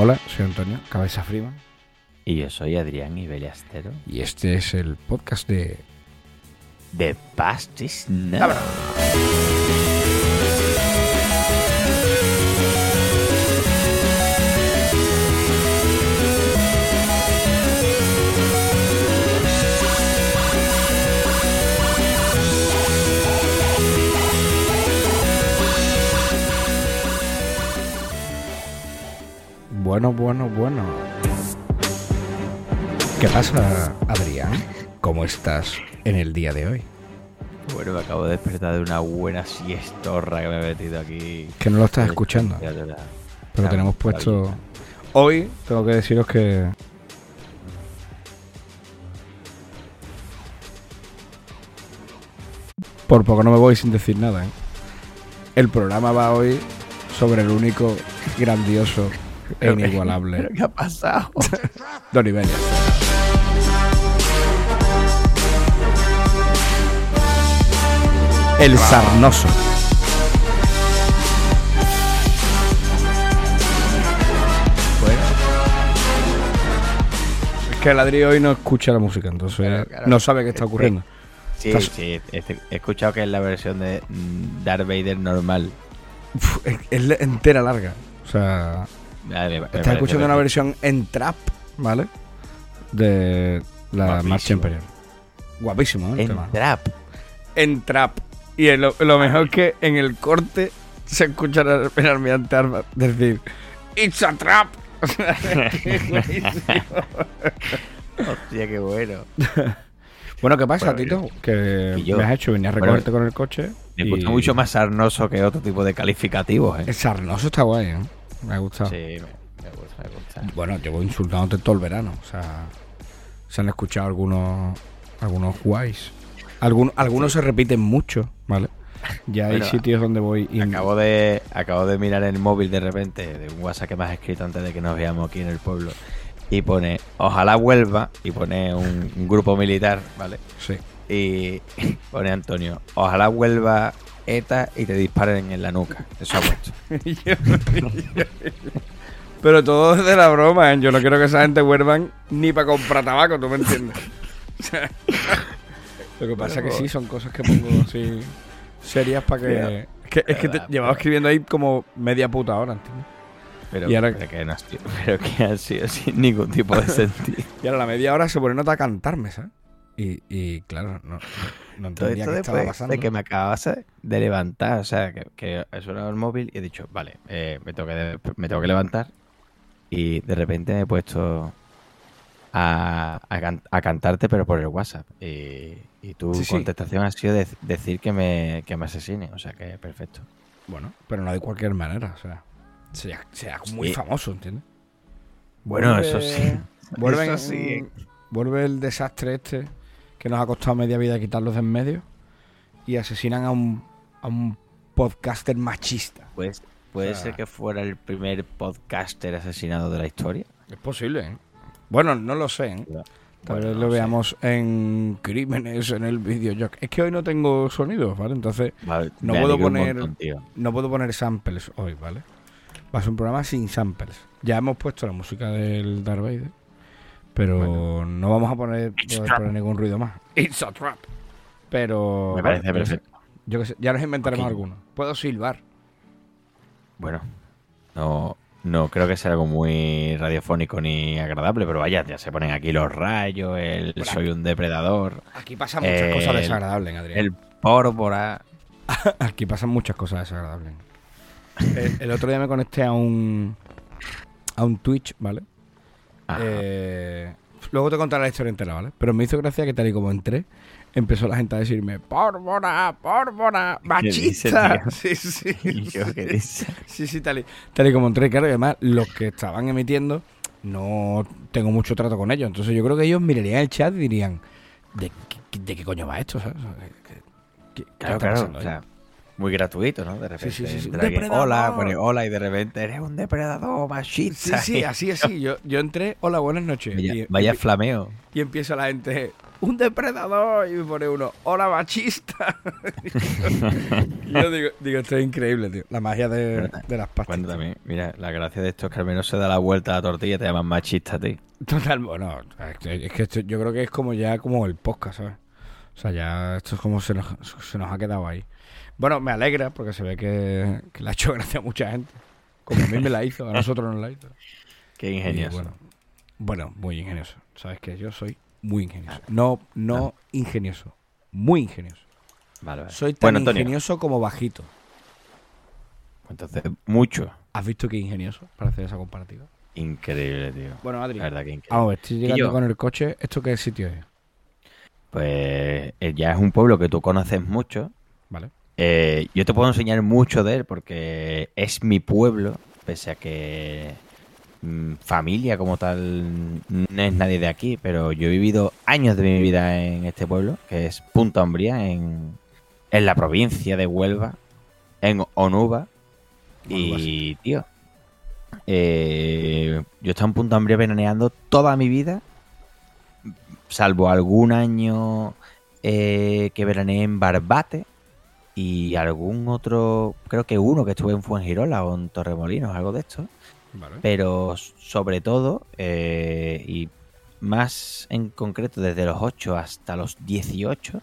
Hola, soy Antonio Cabeza Frima Y yo soy Adrián Ibeliastero. y este es el podcast de... The past is now. Bueno, bueno, bueno. ¿Qué pasa, Adrián? ¿Cómo estás en el día de hoy? Bueno, me acabo de despertar de una buena siestorra que me he metido aquí. Que no lo estás escuchando, ya, ya. pero tenemos puesto... Hoy tengo que deciros que... Por poco no me voy sin decir nada, ¿eh? El programa va hoy sobre el único, grandioso e inigualable ¿Pero qué ha pasado? Don Iberia. El sarnoso. bueno, Es que el Adri hoy no escucha la música, entonces Claro, claro. no sabe qué está ocurriendo. sí, Estás- sí. He escuchado que es la versión de mm, Darth Vader normal. Uf, es, es entera larga. O sea, me- me estás escuchando una versión en trap, ¿vale? De la Guapísimo. marcha imperial. Guapísimo, ¿eh? En tema. trap. En trap. Y lo, lo mejor es que en el corte se escucha el, almirante Armas decir It's a trap. Hostia, qué bueno. bueno, ¿qué pasa, Bueno, Tito? Que me has hecho venir a bueno, recogerte con el coche. Me y- gusta mucho más sarnoso que otro tipo de calificativos, ¿eh? El sarnoso está guay, ¿eh? Me ha gustado. Sí, me, me gusta, me gusta. Bueno, llevo insultándote todo el verano. O sea, se han escuchado algunos algunos guays. Algun- algunos se repiten mucho, ¿vale? Ya hay Bueno, sitios donde voy y Acabo de, acabo de mirar el móvil de repente, de un WhatsApp que me has escrito antes de que nos veamos aquí en el pueblo. Y pone, ojalá vuelva, y pone un, un grupo militar, ¿vale? Sí. Y pone Antonio, ojalá vuelva ETA y te disparen en la nuca. Eso ha puesto. Pero todo es de la broma, ¿eh? Yo no quiero que esa gente vuelvan ni para comprar tabaco, ¿tú me entiendes? O sea, Lo que pasa es que sí, son cosas que pongo así serias para que... Es que, es que te llevaba escribiendo ahí como media puta hora, ¿entiendes? Pero, Y ahora- pero que no pero que ha sido sin ningún tipo de sentido. Y ahora la media hora se pone nota a cantarme, ¿sabes? Y, y claro, no, no entendía qué estaba después pasando. de que me acabas de levantar, o sea, que, que he sonado el móvil y he dicho, vale, eh, me, tengo que, me tengo que levantar y de repente me he puesto a, a can- a cantarte pero por el WhatsApp y, y tu Sí, sí. contestación ha sido de- decir que me, que me asesine, o sea que perfecto. Bueno, pero no de cualquier manera, o sea, sea, sea muy Sí. famoso, ¿entiendes? Bueno, Vuelve- eso sí. Vuelve, Eso sí. vuelve el desastre este que nos ha costado media vida quitarlos de en medio y asesinan a un, a un podcaster machista. Pues, ¿Puede O sea- ser que fuera el primer podcaster asesinado de la historia? Es posible, ¿eh? Bueno, no lo sé, ¿eh? Tal Bueno, vez no lo sé. veamos en Crímenes, en el videojoc. Es que hoy no tengo sonidos, ¿vale? Entonces Vale, No puedo poner- montón, no puedo poner samples hoy, ¿vale? Va a ser un programa sin samples. Ya hemos puesto la música del Darth Vader, pero Bueno. no vamos a poner, ningún ruido más. It's a trap. Pero Me parece perfecto. Yo qué sé, ya nos inventaremos Aquí. alguno. Puedo silbar. Bueno, no, no creo que sea algo muy radiofónico ni agradable, pero vaya, ya se ponen aquí los rayos, el Por soy un depredador, Aquí pasan muchas El- cosas desagradables, Adrián. el pórvora. Aquí pasan muchas cosas desagradables. El, el otro día me conecté a un a un Twitch, ¿vale? Eh, luego te contaré la historia entera, ¿vale? Pero me hizo gracia que tal y como entré, empezó la gente a decirme pórvora, pórvora, ¿Qué dice, machista. Sí, sí. ¿Y yo qué dice? Sí, sí, tal y, tal y como entré, claro, y además los que estaban emitiendo no tengo mucho trato con ellos. Entonces yo creo que ellos mirarían el chat y dirían, ¿de qué, de qué coño va esto? ¿sabes? ¿Qué- qué- qué Claro, claro, o sea, muy gratuito, ¿no? De repente sí, sí, sí. hola, pone hola y de repente eres un depredador Sí, machista. sí, así, así. Yo, yo entré, hola, buenas noches. Vaya, Y- vaya y- flameo. Y empieza la gente, un depredador, y me pone uno, hola machista. Yo digo, digo, esto es increíble, tío. La magia de, de las pastas. Bueno, también, mira, la gracia de esto es que al menos se da la vuelta a la tortilla y te llaman machista ti. Total, bueno, es que- es que esto- yo creo que es como ya como el podcast, ¿sabes? O sea, ya esto es como se nos, se nos ha quedado ahí. Bueno, me alegra porque se ve que, que le ha hecho gracia a mucha gente. Como a mí me la hizo, a nosotros nos la hizo. Qué ingenioso. bueno, bueno, muy ingenioso. Sabes que yo soy muy ingenioso. No, no ingenioso, muy ingenioso. Vale, vale. Soy tan bueno, ingenioso como bajito. entonces, mucho. ¿Has visto qué ingenioso para hacer esa comparativa? Increíble, tío. Bueno, Adri, La verdad que increíble. vamos estoy llegando con el coche. ¿Esto qué sitio es? Pues eh, ya es un pueblo que tú conoces mucho. ¿Vale? Eh, yo te puedo enseñar mucho de él porque es mi pueblo, pese a que mm, familia como tal no es nadie de aquí, pero yo he vivido años de mi vida en este pueblo, que es Punta Umbría, en, en la provincia de Huelva, en Onuba. Y, tío, eh, yo he estado en Punta Umbría veraneando toda mi vida, salvo algún año eh, que veraneé en Barbate y algún otro, creo que uno que estuve en Fuengirola o en Torremolinos, algo de esto. Vale. Pero sobre todo, eh, y más en concreto desde los 8 hasta los 18,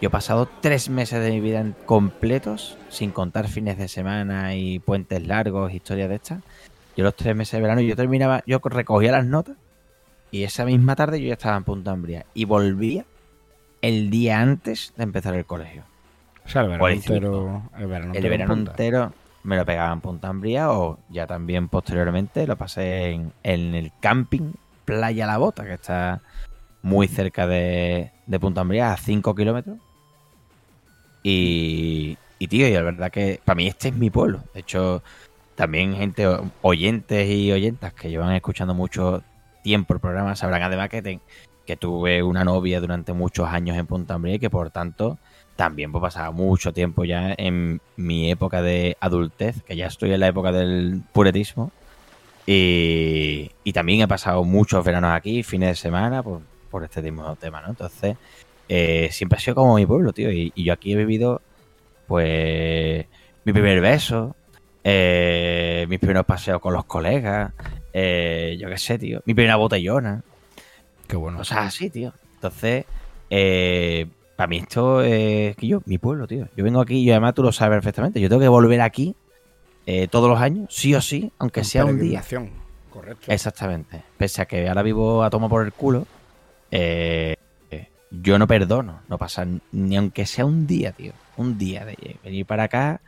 yo he pasado tres meses de mi vida en- completos, sin contar fines de semana y puentes largos, historias de estas. Yo los tres meses de verano, yo terminaba, yo recogía las notas y esa misma tarde yo ya estaba en Punta Umbría y volvía el día antes de empezar el colegio. O sea, el verano entero. El verano El entero verano me lo pegaba en Punta Umbría o ya también posteriormente lo pasé en, en el camping Playa La Bota, que está muy cerca de, de Punta Umbría, a 5 kilómetros. Y, y tío, y la verdad que para mí este es mi pueblo. De hecho, también gente, oyentes y oyentas que llevan escuchando mucho tiempo el programa sabrán además que, te- que tuve una novia durante muchos años en Punta Umbría y que por tanto también pues pasaba mucho tiempo ya en mi época de adultez, que ya estoy en la época del puretismo. Y, también he pasado muchos veranos aquí, fines de semana, por, este mismo tema, ¿no? Entonces, eh, siempre ha sido como mi pueblo, tío. Y, y yo aquí he vivido, pues, mi primer beso, eh, mis primeros paseos con los colegas, eh, yo qué sé, tío, mi primera botellona. Qué bueno. Cosas así, tío. Entonces, eh, para mí esto es que yo, mi pueblo, tío. Yo vengo aquí y además tú lo sabes perfectamente. Yo tengo que volver aquí eh, todos los años, sí o sí, aunque Con sea un día. Correcto. Exactamente. Pese a que ahora vivo a toma por el culo, eh, yo no perdono. No pasa ni aunque sea un día, tío. Un día de venir para acá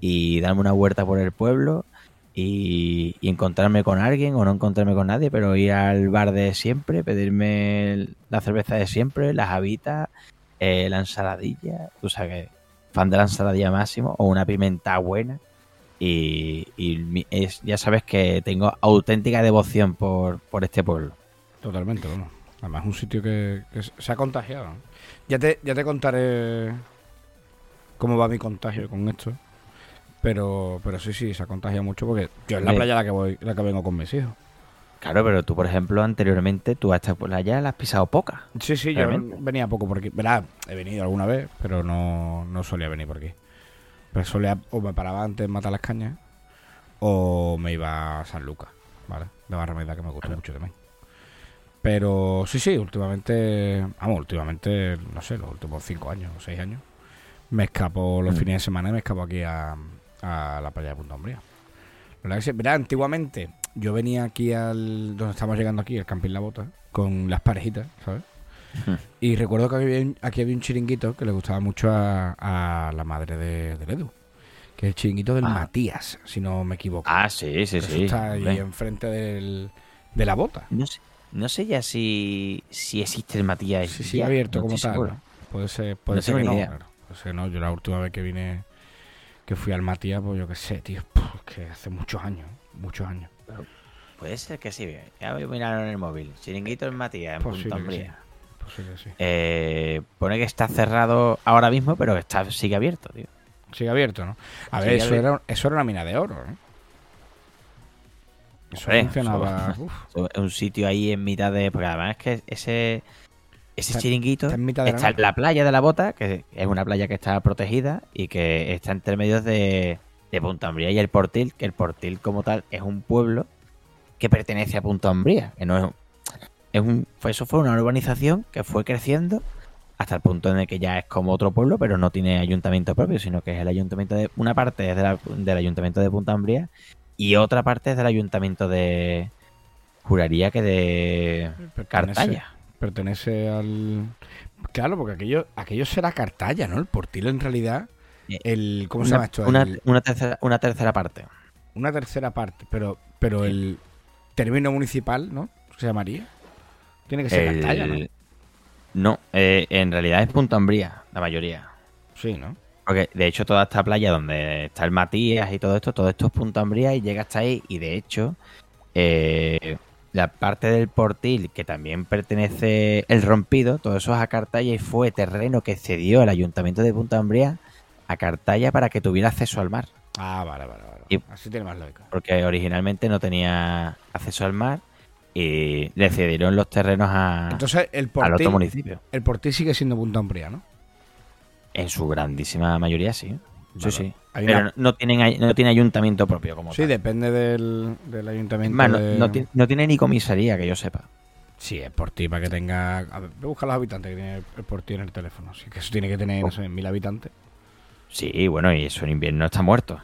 y darme una vuelta por el pueblo y, encontrarme con alguien o no encontrarme con nadie, pero ir al bar de siempre, pedirme la cerveza de siempre, las habitas, eh, la ensaladilla. Tú sabes que fan de la ensaladilla máximo o una pimenta buena. Y, ya sabes que tengo auténtica devoción por, por este pueblo. Totalmente, bueno. Además, un sitio que, que se ha contagiado. Ya te, ya te contaré cómo va mi contagio con esto. Pero, pero sí, sí, se ha contagiado mucho porque yo es la playa la que voy, la que vengo con mis hijos. Claro, pero tú, por ejemplo, anteriormente, tú a esta playa la has pisado poca. Sí, sí, yo venía poco por aquí. Verá, he venido alguna vez, pero no, no solía venir por aquí. Pero solía, o me paraba antes en Matar las Cañas, o me iba a San Lucas, ¿vale? De Barrameda, que me gusta mucho también. Pero sí, sí, últimamente, vamos, últimamente, no sé, los últimos cinco años o seis años, me escapo los Mm. fines de semana y me escapo aquí a, a la playa de Punta Umbría. Mirá, antiguamente yo venía aquí al, donde estamos llegando aquí, el Camping La Bota, con las parejitas, ¿sabes? Y recuerdo que había un- aquí había un chiringuito que le gustaba mucho a, a la madre de, del Edu, que es el chiringuito del Ah. Matías, si no me equivoco. Ah, sí, sí, eso sí. está ahí enfrente del, de la bota. No sé, no sé ya si, si existe el Matías. Sí, sí, abierto no como tal. Puede ser, puede No ser que no. claro. Puede ser no. Yo la última vez que vine, que fui al Matías, pues yo qué sé, tío, puf, que hace muchos años, muchos años. Puede ser que sí. Ya voy a mirar en el móvil. Chiringuito en Matías, en Posible Punta que sí. Umbría. Posible que sí. Eh, pone que está cerrado ahora mismo, pero que está, sigue abierto, tío. Sigue abierto, ¿no? A ver, eso abierto. era, eso era una mina de oro, ¿eh? Eso funcionaba. uf, un sitio ahí en mitad de. Porque además es que ese. Ese Está- chiringuito está en mitad de la en playa de la bota, que es una playa que está protegida y que está entre medios de, de Punta Umbría y el Portil, que el Portil como tal es un pueblo que pertenece a Punta Umbría, que no es, un- es un, fue- eso fue una urbanización que fue creciendo hasta el punto en el que ya es como otro pueblo, pero no tiene ayuntamiento propio, sino que es el ayuntamiento de una parte es de la- del ayuntamiento de Punta Umbría y otra parte es del ayuntamiento de juraría que de Cartaya. Pertenece al. Claro, porque aquello, aquello será Cartaya, ¿no? El portil en realidad. Eh, El, ¿Cómo se llama esto? una- El- una tercera, una tercera parte. una tercera parte, pero, pero Sí. el término municipal, ¿no? Se llamaría. Tiene que ser El- Cartaya, ¿no? No, eh, en realidad es Punta Umbría, la mayoría. Sí, ¿no? Porque de hecho toda esta playa donde está el Matías y todo esto, todo esto es Punta Umbría y llega hasta ahí. Y de hecho, eh, la parte del portil que también pertenece el rompido, todo eso es a Cartaya y fue terreno que cedió el ayuntamiento de Punta Umbría a Cartaya para que tuviera acceso al mar. Ah, vale, vale, vale. Y- Así tiene más lógica. Porque originalmente no tenía acceso al mar y le cedieron los terrenos a, Entonces, el al otro portil, municipio. el portil sigue siendo Punta Umbría, ¿no? En su grandísima mayoría, sí. Sí, sí. Hay Pero una- no, tienen, no tiene ayuntamiento propio como Sí, tal. depende del, del ayuntamiento. Más, no, de- no tiene, no tiene ni comisaría, que yo sepa. Sí, es portil para que tenga. A ver, voy a buscar los habitantes que tiene el portil en el teléfono. Así que eso tiene que tener, no sé, mil habitantes. Sí, bueno, y eso en invierno está muerto.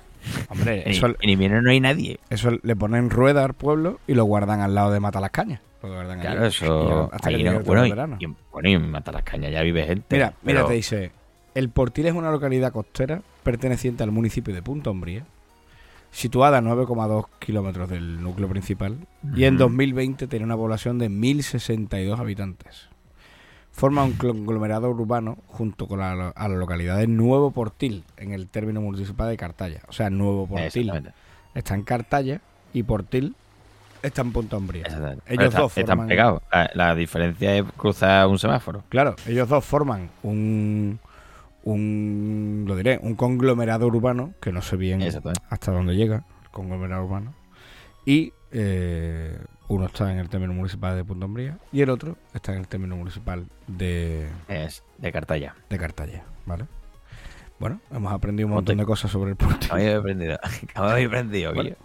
Hombre, En, eso, en invierno no hay nadie. eso le ponen rueda al pueblo y lo guardan al lado de Mata las Cañas. Lo guardan Claro, allí. eso. Y hasta ahí que no- bueno, y, verano. y, bueno, y en Matalascaña ya vive gente. Mira, mira, te dice, el Portil es una localidad costera perteneciente al municipio de Punta Umbría, situada a 9,2 kilómetros del núcleo principal, y en Ujú. 2020 tiene una población de 1.062 habitantes. Forma un conglomerado urbano junto con la, a la localidad de Nuevo Portil, en el término municipal de Cartaya. O sea, Nuevo Portil está en Cartaya y Portil está en Punta Umbría. Ellos está- dos están forman- pegados. La, la diferencia es cruzar un semáforo. Claro, ellos dos forman un, un, lo diré, un conglomerado urbano, que no sé bien hasta dónde llega, el conglomerado urbano, y eh, uno está en el término municipal de Punta Umbría y el otro está en el término municipal de, Es de Cartaya. de Cartaya, ¿vale? Bueno, hemos aprendido un montón de cosas sobre el puerto. Habéis aprendido. Habéis aprendido. Bueno. Guillo.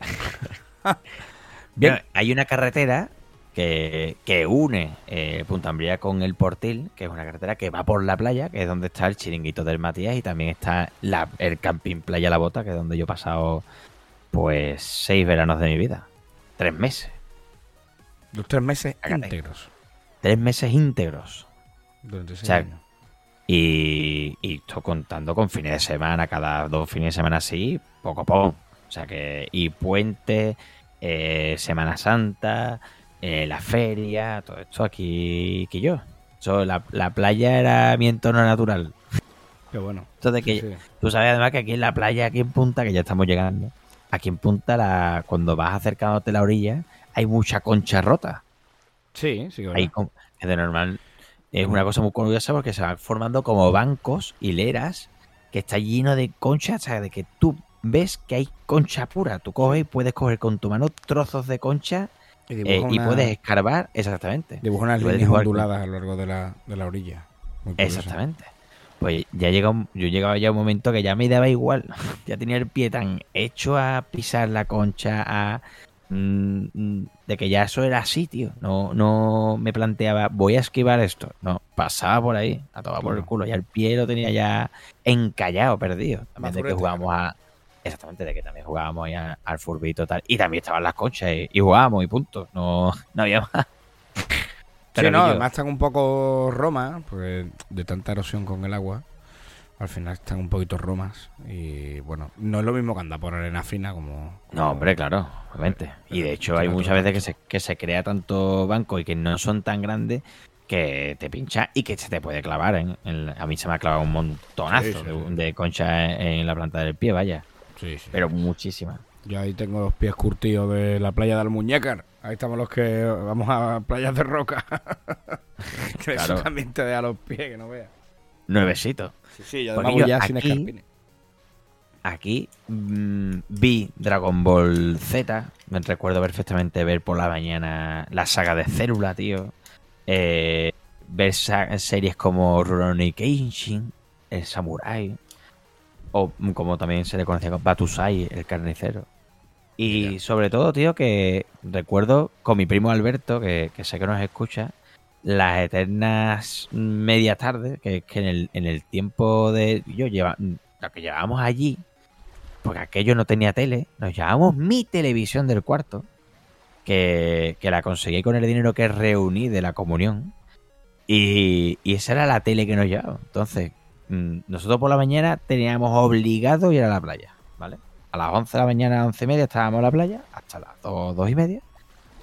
Bien. Bien, hay una carretera que, que une eh, Punta Umbría con el Portil, que es una carretera que va por la playa, que es donde está el chiringuito del Matías, y también está la- el camping Playa La Bota, que es donde yo he pasado pues seis veranos de mi vida. Tres meses. Los tres meses íntegros Tres meses íntegros. durante seis O sea, años. Y, y estoy contando con fines de semana, cada dos fines de semana así, poco a poco. O sea que, y puente, eh, Semana Santa, eh, la feria, todo esto aquí, aquí yo. Eso, la, la playa era mi entorno natural. Qué bueno. Entonces, que Sí, sí. tú sabes además que aquí en la playa, aquí en Punta, que ya estamos llegando, aquí en Punta, la, cuando vas acercándote a la orilla, hay mucha concha rota. Sí, sí, que Hay que de normal es una cosa muy curiosa porque se van formando como bancos, hileras, que está lleno de concha, o sea, de que tú ves que hay concha pura. Tú coges y puedes coger con tu mano trozos de concha Y eh, y puedes escarbar, exactamente. dibuja unas líneas onduladas a lo largo de la, de la orilla. Exactamente. Pues ya llega un- yo llegaba ya un momento que ya me daba igual. Ya tenía el pie tan hecho a pisar la concha, a mm, mm, de que ya eso era así, tío. No, no me planteaba, voy a esquivar esto. No, pasaba por ahí, a tomar por el culo. Ya el pie lo tenía ya encallado, perdido. También de que jugábamos a. Exactamente, de que también jugábamos ahí a- al furbito y tal. Y también estaban las conchas y, y jugábamos y punto. No, no había más. Sí, Pero no, yo- además están un poco romas, porque de tanta erosión con el agua, al final están un poquito romas. Y bueno, no es lo mismo que andar por arena fina como. No, hombre, claro, obviamente. Y de hecho hay muchas veces que se, que se crea tanto banco y que no son tan grandes que te pincha y que se te puede clavar. ¿eh? En a mí se me ha clavado un montonazo Sí, sí, de, de concha en, en la planta del pie, vaya. Sí, sí. Pero muchísimas. Yo ahí tengo los pies curtidos de la playa de Almuñécar. Ahí estamos los que vamos a playas de roca. que eso Claro. también te deja los pies, que no veas. Nuevecito. Sí, sí, yo además voy yo ya sin aquí- escarpines. aquí mm, vi Dragon Ball Z. Me recuerdo perfectamente ver por la mañana la saga de Célula, tío. Eh, ver series como Rurouni Kenshin, el Samurai. O como también se le conocía como Batusai, el carnicero. Y sobre todo, tío, que recuerdo con mi primo Alberto, que, que sé que nos escucha, las eternas medias tardes, que es que en el, en el tiempo de. Yo lleva, lo que llevábamos allí, porque aquello no tenía tele, nos llevábamos mi televisión del cuarto, que, que la conseguí con el dinero que reuní de la comunión, y, y esa era la tele que nos llevaba. Entonces, nosotros por la mañana teníamos obligado ir a la playa, ¿vale? A las 11 de la mañana, 11 y media, estábamos en la playa, hasta las 2, 2 y media.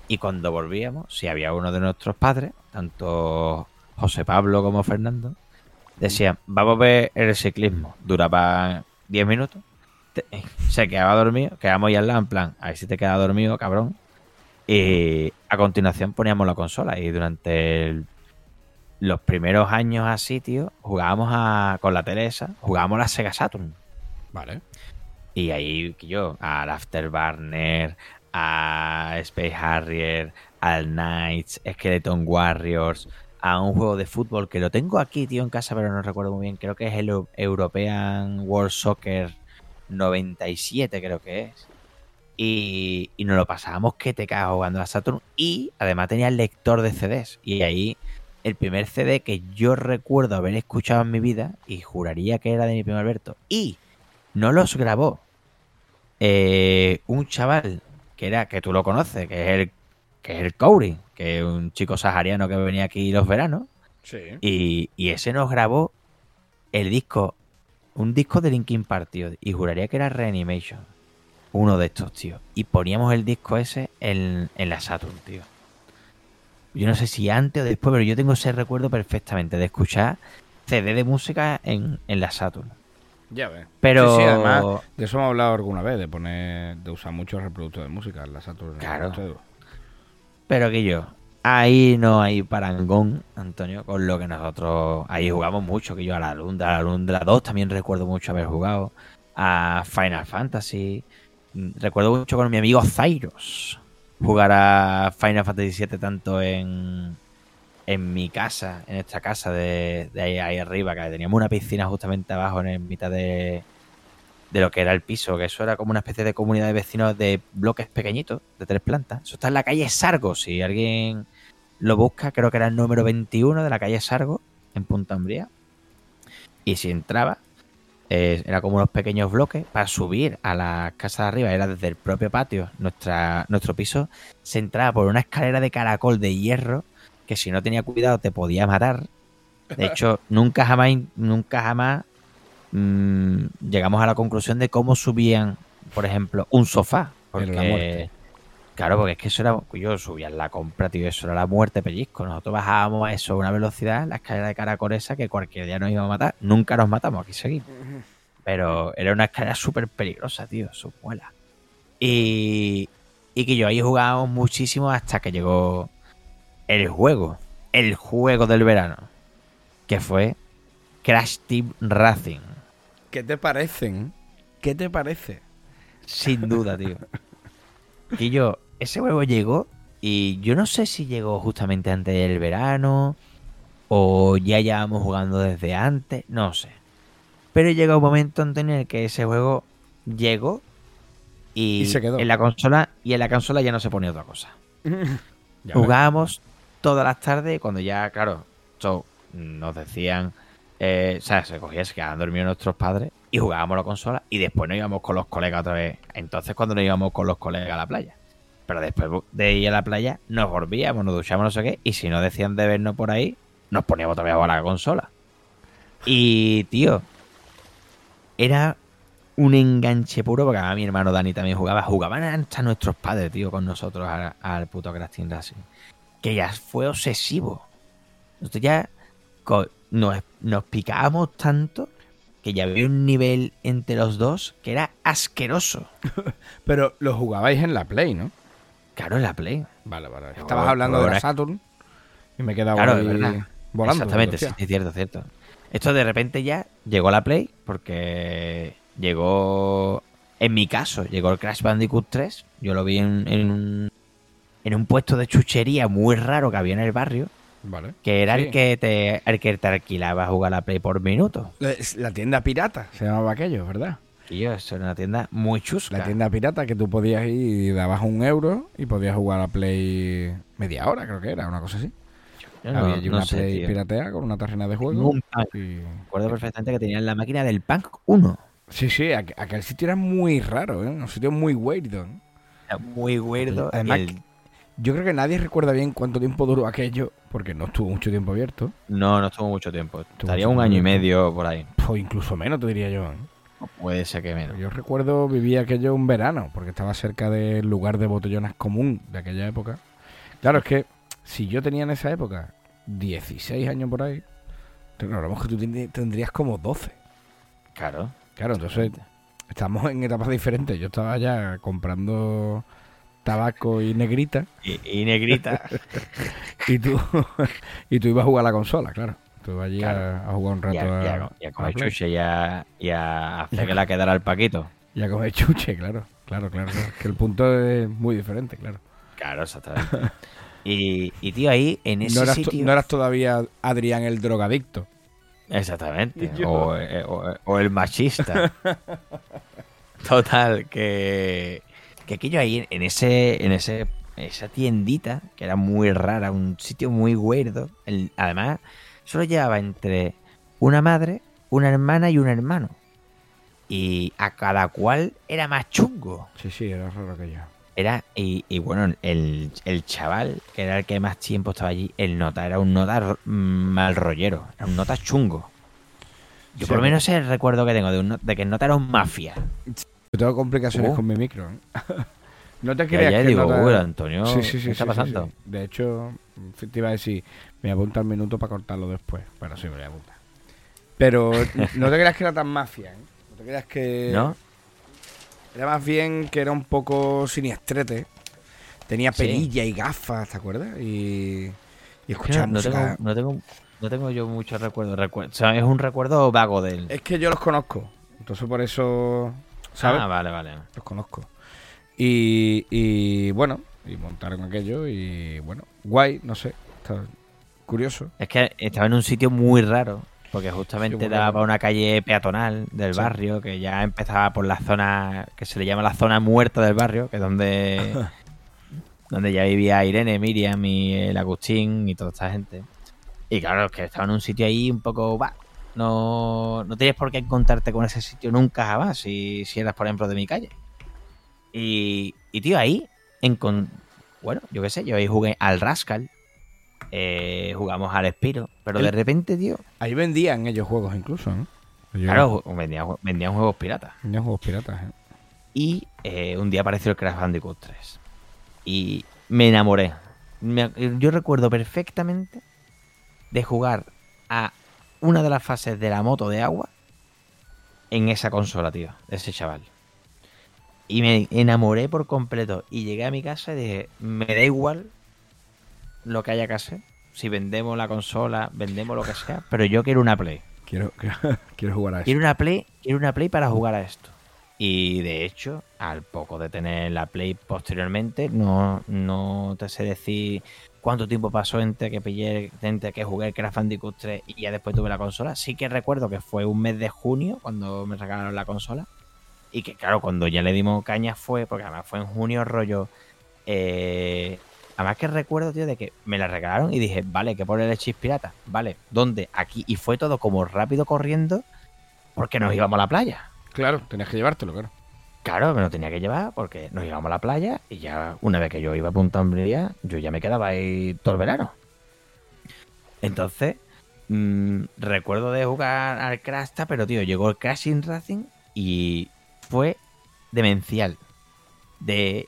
Y cuando volvíamos, si había uno de nuestros padres, tanto José Pablo como Fernando, decían, vamos a ver el ciclismo. Duraba 10 minutos. Se quedaba dormido, quedamos ahí al lado, en plan, a ver si te quedas dormido, cabrón. Y a continuación poníamos la consola. Y durante el- los primeros años así, tío, jugábamos a, con la tele esa, jugábamos a la Sega Saturn. Vale. Y ahí yo, al Afterburner, a Space Harrier, al Knights, Skeleton Warriors, a un juego de fútbol que lo tengo aquí, tío, en casa, pero no recuerdo muy bien. Creo que es el Eu- European World Soccer 97, creo que es. Y, y nos lo pasábamos que te cagas jugando a Saturn. Y además tenía el lector de CDs. Y ahí el primer CD que yo recuerdo haber escuchado en mi vida, y juraría que era de mi primo Alberto, y no los grabó eh, un chaval que era, que tú lo conoces, que es el, que es el Couri, que es un chico sahariano que venía aquí los veranos, Sí. y, y ese nos grabó el disco, un disco de Linkin Park, tío, y juraría que era Reanimation, uno de estos, tío, y poníamos el disco ese en, en la Saturn, tío. Yo no sé si antes o después, pero yo tengo ese recuerdo perfectamente de escuchar CD de música en, en la Saturn. Ya ves. Pero Sí, sí, además, de eso hemos hablado alguna vez, de poner, de usar muchos reproductores de música en la Saturn. Claro. Pero que yo, ahí no hay parangón, Antonio, con lo que nosotros ahí jugamos mucho, que yo a la Lundra, a la Lundra 2 también recuerdo mucho haber jugado, a Final Fantasy, mm, recuerdo mucho con mi amigo Zairos jugar a Final Fantasy VII tanto en, en mi casa, en esta casa de, de ahí, arriba, que teníamos una piscina justamente abajo en mitad de, de lo que era el piso, que eso era como una especie de comunidad de vecinos de bloques pequeñitos, de tres plantas. Eso está en la calle Sargo, si alguien lo busca, creo que era el número 21 de la calle Sargo, en Punta Umbría. Y si entraba, eh, era como unos pequeños bloques para subir a la casa de arriba, era desde el propio patio, nuestra, nuestro piso, se entraba por una escalera de caracol de hierro que si no tenía cuidado te podía matar. De hecho, nunca jamás, nunca jamás mm, llegamos a la conclusión de cómo subían, por ejemplo, un sofá. Porque, muerte. Claro, porque es que eso era, yo subía en la compra, tío, eso era la muerte pellizco. Nosotros bajábamos a eso a una velocidad, la escalera de caracol esa, que cualquier día nos iba a matar. Nunca nos matamos, aquí seguimos. Pero era una escalera súper peligrosa, tío, su muela. Y, y que yo ahí jugábamos muchísimo hasta que llegó el juego, el juego del verano, que fue Crash Team Racing. ¿Qué te parecen? ¿Qué te parece? Sin duda, tío. Y yo, ese juego llegó y yo no sé si llegó justamente antes del verano o ya llevábamos jugando desde antes, no sé. Pero llegó un momento, Antonio, en el que ese juego llegó y, Y se quedó. en la consola y en la consola ya no se ponía otra cosa. Jugábamos todas las tardes y cuando ya, claro, so- nos decían, eh, o sea, se cogía, se quedaban dormidos nuestros padres y jugábamos la consola y después nos íbamos con los colegas otra vez. Entonces cuando nos íbamos con los colegas a la playa. Pero después de ir a la playa nos volvíamos, nos duchamos, no sé qué, y si no decían de vernos por ahí, nos poníamos vez a la consola. Y, tío, era un enganche puro porque a mi hermano Dani también jugaba. Jugaban hasta nuestros padres, tío, con nosotros al, puto Crash Team Racing. Que ya fue obsesivo. Nosotros ya nos picábamos tanto que ya había un nivel entre los dos que era asqueroso. Pero lo jugabais en la Play, ¿no? Claro, en la Play. Vale, vale. Estabas hablando de la Saturn y me he quedado Claro, ahí es verdad. volando. Exactamente, sí, sí, cierto, cierto. Esto de repente ya llegó a la Play porque llegó, en mi caso, llegó el Crash Bandicoot 3. Yo lo vi en, en un, en un puesto de chuchería muy raro que había en el barrio, Vale. que era Sí. el, que te, el que te alquilaba a jugar a la Play por minuto. La, la tienda pirata se llamaba aquello, ¿verdad? Yo, eso era una tienda muy chusca. La tienda pirata que tú podías ir y dabas un euro y podías jugar a Play media hora, creo que era, una cosa así. Yo no- Había allí no una sé, Play tío. piratea con una tarjeta de juego. Y- Me acuerdo perfectamente que tenían la máquina del Punk 1. Sí, sí, aqu- aquel sitio era muy raro, ¿eh? Un sitio muy weird. ¿eh? Era muy weirdo. Además, El- Yo creo que nadie recuerda bien cuánto tiempo duró aquello, porque no estuvo mucho tiempo abierto. No, no estuvo mucho tiempo. Estaría mucho un año y medio por ahí. O incluso menos, te diría yo. ¿eh? O Puede ser que menos. Yo recuerdo vivir aquello un verano, porque estaba cerca del lugar de botellones común de aquella época. Claro, es que si yo tenía en esa época 16 años por ahí, te hablamos que tú ten- tendrías como 12. Claro. Claro, entonces estamos en etapas diferentes. Yo estaba ya comprando tabaco y negrita Y, y negrita. y tú y tú ibas a jugar a la consola, claro. Tú allí a- Claro. a, jugar un rato y a, y a- y comer chuche y a, y a hacer que la quedara al Paquito. y a comer chuche, claro. Claro, claro, claro. Que el punto es muy diferente, claro. Claro, exactamente. y, y tío, ahí en ese No eras, sitio. no eras todavía Adrián el drogadicto. Exactamente. Yo. O, eh, o- o el machista. Total, que, que aquello ahí en ese, en ese, esa tiendita, que era muy rara, un sitio muy weirdo. el- además, solo llevaba entre una madre, una hermana y un hermano. Y a cada cual era más chungo. Sí, sí, era raro aquello. Era, y, y bueno, el, el chaval, que era el que más tiempo estaba allí, el nota era un nota mm, mal rollero, era un nota chungo. Yo Sí, por lo menos el recuerdo que tengo de, un de que el nota era un mafia. Yo tengo complicaciones Oh. con mi micro. ¿eh? no te creas ayer que digo, nota- "Uy, Antonio, Sí, sí, sí, ¿qué está pasando? De hecho, te iba a decir, me voy a apuntar el minuto para cortarlo después. Bueno, sí, me voy a apuntar. Pero no te creas que era tan mafia, ¿eh? No te creas que... ¿No? Era más bien que era un poco siniestrete. Tenía Sí. perilla y gafas, ¿te acuerdas? Y, y escuchaba no, tengo, no, tengo, no tengo yo muchos recuerdos. recuer- o sea, es un recuerdo vago de él. Es que yo los conozco. Entonces por eso... ¿Sabes? Ah, vale, vale. Los conozco. Y, y bueno, y montaron aquello y bueno, guay, no sé. Está curioso. Es que estaba en un sitio muy raro, porque justamente Sí, daba para una calle peatonal del Sí. barrio, que ya empezaba por la zona que se le llama la zona muerta del barrio, que es donde, donde ya vivía Irene, Miriam y el Agustín y toda esta gente. Y claro, es que estaba en un sitio ahí un poco... bah, no, no tienes por qué encontrarte con ese sitio nunca jamás, si, si eras, por ejemplo, de mi calle. Y, y tío, ahí, encon- bueno, yo qué sé, yo ahí jugué al Rascal, eh, jugamos al Espiro, pero El- de repente, tío, Ahí vendían ellos juegos incluso, ¿no? Yo- claro, vendían, vendían juegos piratas. Vendían juegos piratas, ¿eh? Y eh, un día apareció el Crash Bandicoot 3. Y me enamoré. Me- yo recuerdo perfectamente de jugar a una de las fases de la moto de agua en esa consola, tío, de ese chaval. Y me enamoré por completo. Y llegué a mi casa y dije, me da igual lo que haya que hacer. Si vendemos la consola, vendemos lo que sea, pero yo quiero una Play. Quiero, quiero jugar a eso. Quiero una Play, quiero una Play para jugar a esto. Y de hecho, al poco de tener la Play posteriormente, no, no te sé decir cuánto tiempo pasó entre que pillé, entre que jugué el Crash Bandicoot 3 y ya después tuve la consola. Sí que recuerdo que fue un mes de junio cuando me regalaron la consola. Y que claro, cuando ya le dimos caña fue, porque además fue en junio rollo. eh, además que recuerdo, tío, de que me la regalaron y dije, vale, que por el chip pirata. Vale, ¿dónde? Aquí. Y fue todo como rápido corriendo porque nos íbamos a la playa. Claro, tenías que llevártelo, claro. Claro, me lo tenía que llevar porque nos íbamos a la playa y ya una vez que yo iba a Punta Umbría, yo ya me quedaba ahí todo el verano. Entonces, mm, recuerdo de jugar al Crash, pero tío, llegó el Crashing Racing y fue demencial. De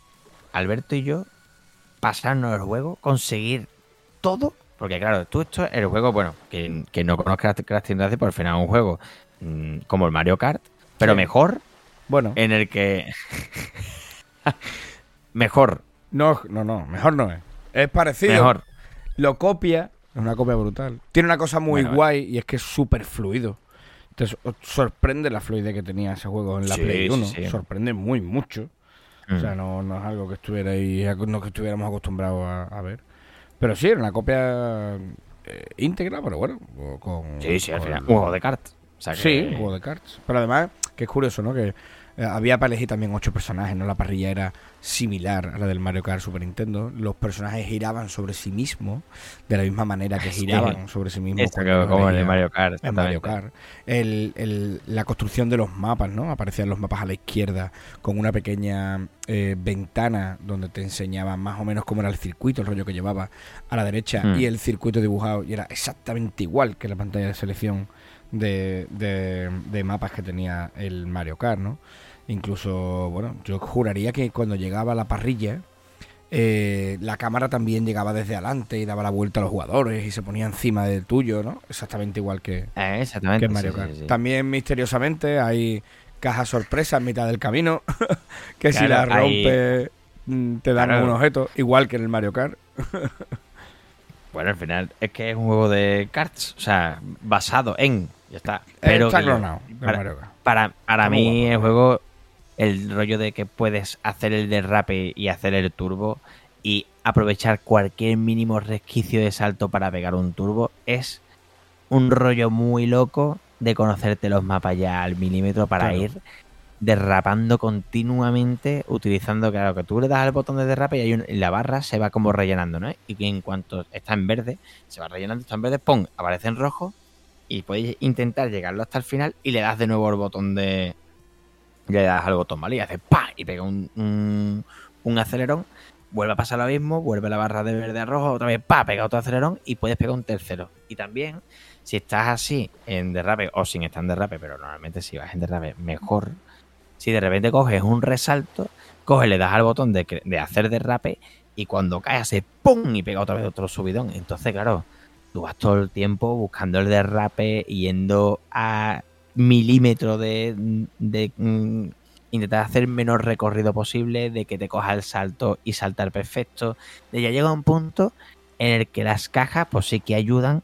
Alberto y yo pasarnos el juego, conseguir todo. Porque claro, tú esto, el juego, bueno, que, que no conozcas Crashing Racing, por al final es un juego mm, como el Mario Kart, pero Sí. mejor Bueno, en el que mejor, no, no, no, mejor no es. Es parecido. mejor. Lo copia, es una copia brutal. Tiene una cosa muy Bueno, guay y es que es súper fluido. Entonces te so- sorprende la fluidez que tenía ese juego en la Sí, Play sí, 1. sí. Sorprende muy mucho. O sea, Mm. no, no es algo que estuvierais, no que estuviéramos acostumbrados a, a ver. Pero sí, era una copia eh, íntegra, pero bueno, con... Sí, sí, al final. juego de cartas. O sea que- Sí, un juego de cartas. Pero además, que es curioso, ¿no? Que había para elegir también ocho personajes, ¿no? La parrilla era similar a la del Mario Kart Super Nintendo. Los personajes giraban sobre sí mismos de la misma manera que Sí. giraban sobre sí mismos. Como en el Mario Kart. en Mario. Kart. El- el- la construcción de los mapas, ¿no? Aparecían los mapas a la izquierda con una pequeña eh, ventana donde te enseñaban más o menos cómo era el circuito, el rollo que llevaba a la derecha Mm. y el circuito dibujado y era exactamente igual que la pantalla de selección de, de- de mapas que tenía el Mario Kart, ¿no? Incluso, bueno, yo juraría que cuando llegaba la parrilla, eh, la cámara también llegaba desde adelante y daba la vuelta a los jugadores y se ponía encima del tuyo, ¿no? Exactamente igual que, Eh, exactamente. que en Mario Kart. sí, sí. También misteriosamente hay cajas sorpresas en mitad del camino que si hay- rompes mm, te dan Claro. un objeto, igual que en el Mario Kart. Bueno, al final es que es un juego de cards, o sea, basado en. Ya está. Pero clonado del para, para, para mí el juego, el rollo de que puedes hacer el derrape y hacer el turbo y aprovechar cualquier mínimo resquicio de salto para pegar un turbo es un rollo muy loco de conocerte los mapas ya al milímetro para Claro. ir derrapando continuamente utilizando, claro, que tú le das al botón de derrape y, la barra se va como rellenando, ¿no? Y que en cuanto está en verde, se va rellenando, está en verde, ¡pum! aparece en rojo y puedes intentar llegarlo hasta el final y le das de nuevo el botón de... Le das al botón, ¿vale? Y hace ¡pa! Y pega un, un, un acelerón, vuelve a pasar lo mismo, vuelve la barra de verde a rojo, otra vez ¡pa! Pega otro acelerón y puedes pegar un tercero. Y también, si estás así en derrape o sin estar en derrape, pero normalmente si vas en derrape, mejor. Si de repente coges un resalto, coges, le das al botón de, de hacer derrape y cuando cae hace ¡pum! y pega otra vez otro subidón. Entonces, claro, tú vas todo el tiempo buscando el derrape, yendo a milímetro de, de, mm, intentar hacer el menor recorrido posible, de que te coja el salto y saltar perfecto. De ya llega un punto en el que las cajas, pues sí que ayudan,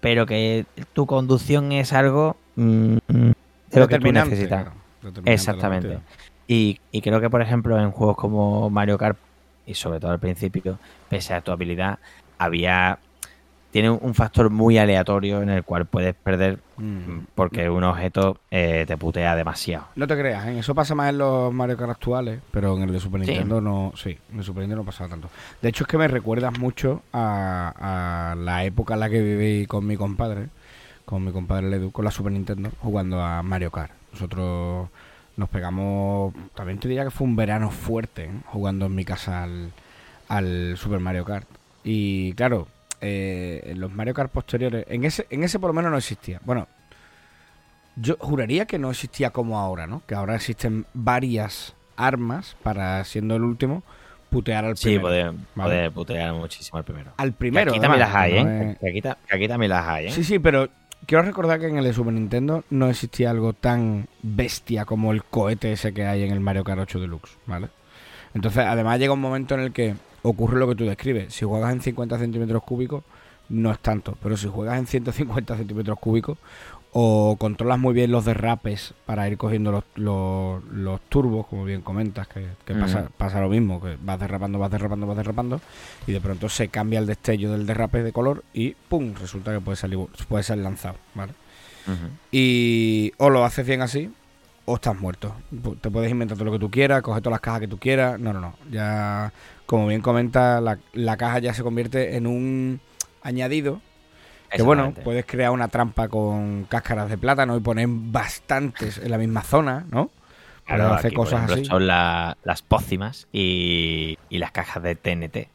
pero que tu conducción es algo mm, de lo que tú necesitas. claro, Exactamente. Y, y creo que, por ejemplo, en juegos como Mario Kart, y sobre todo al principio, pese a tu habilidad, había. Tiene un factor muy aleatorio en el cual puedes perder Mm. porque un objeto eh, te putea demasiado. No te creas, ¿eh? eso pasa más en los Mario Kart actuales, pero en el de Super Sí. Nintendo no, sí, en el Super Nintendo no pasaba tanto. De hecho es que me recuerdas mucho a, a la época en la que viví con mi compadre, con mi compadre Ledu, con la Super Nintendo, jugando a Mario Kart. Nosotros nos pegamos, también te diría que fue un verano fuerte, ¿eh? jugando en mi casa al, al Super Mario Kart. Y claro, eh, en los Mario Kart posteriores, en ese, en ese por lo menos no existía. Bueno, yo juraría que no existía como ahora, ¿no? Que ahora existen varias armas para, siendo el último, putear al Sí, primero. Vale. puede putear muchísimo al primero. Al Que primero. aquí también además, las hay, no ¿eh? aquí, que aquí también las hay, ¿eh? Sí, sí, pero quiero recordar que en el de Super Nintendo no existía algo tan bestia como el cohete ese que hay en el Mario Kart 8 Deluxe, ¿vale? Entonces, además llega un momento en el que ocurre lo que tú describes. Si juegas en 50 centímetros cúbicos, no es tanto. Pero si juegas en 150 centímetros cúbicos o controlas muy bien los derrapes para ir cogiendo los, los, los turbos, como bien comentas, que, que pasa, pasa lo mismo, que vas derrapando, vas derrapando, vas derrapando, y de pronto se cambia el destello del derrape de color y ¡pum! Resulta que puede salir, puede ser lanzado, ¿vale? Y o lo haces bien así, o estás muerto. Te puedes inventar todo lo que tú quieras, coger todas las cajas que tú quieras. No, no, no. Ya, como bien comenta, la, la caja ya se convierte en un añadido. Que bueno, puedes crear una trampa con cáscaras de plátano y poner bastantes en la misma zona, ¿no? Para Claro, hacer aquí, por cosas ejemplo, así. Son la- las pócimas y, y las cajas de TNT.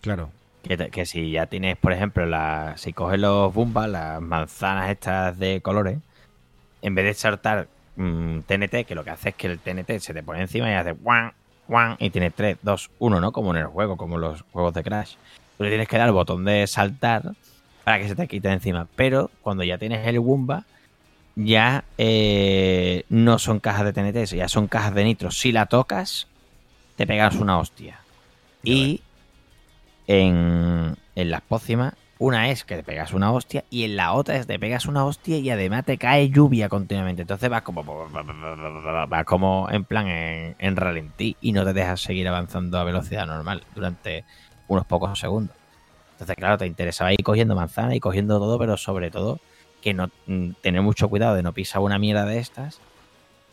Claro. Que, si ya tienes, por ejemplo, la, si coges los bumbas, las manzanas estas de colores, en vez de saltar mm, TNT, que lo que hace es que el TNT se te pone encima y hace guan, guan, y tiene 3, 2, 1, ¿no? Como en el juego, como los juegos de Crash. Tú le tienes que dar el botón de saltar para que se te quite encima. Pero cuando ya tienes el Wumba, ya eh, no son cajas de TNT, ya son cajas de nitro. Si la tocas, te pegas una hostia. Y en, en las pócimas Una es que te pegas una hostia y en la otra es que te pegas una hostia y además te cae lluvia continuamente. Entonces vas como vas como en plan en, en ralentí y no te dejas seguir avanzando a velocidad normal durante unos pocos segundos. Entonces, claro, te interesaba ir cogiendo manzana y cogiendo todo, pero sobre todo que no mm, tener mucho cuidado de no pisar una mierda de estas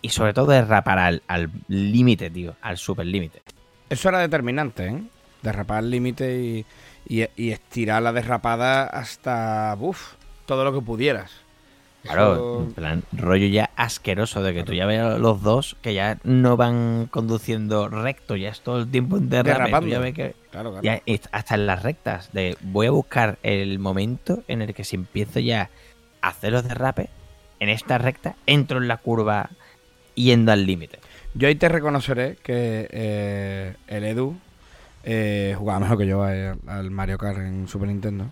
y sobre todo de rapar al al límite, tío, al super límite. Eso era determinante, ¿eh? Derrapar el límite y, y- y estirar la derrapada hasta, uf, todo lo que pudieras. Claro, en plan, rollo ya asqueroso de que tú ya ves a los dos que ya no van conduciendo recto, ya es todo el tiempo en derrape. Tú Derrapando. ya ves que Claro, claro. ya hasta en las rectas, de voy a buscar el momento en el que si empiezo ya a hacer los derrapes, en esta recta entro en la curva yendo al límite. Yo ahí te reconoceré que eh, el Edu eh, jugaba mejor que yo al Mario Kart en Super Nintendo.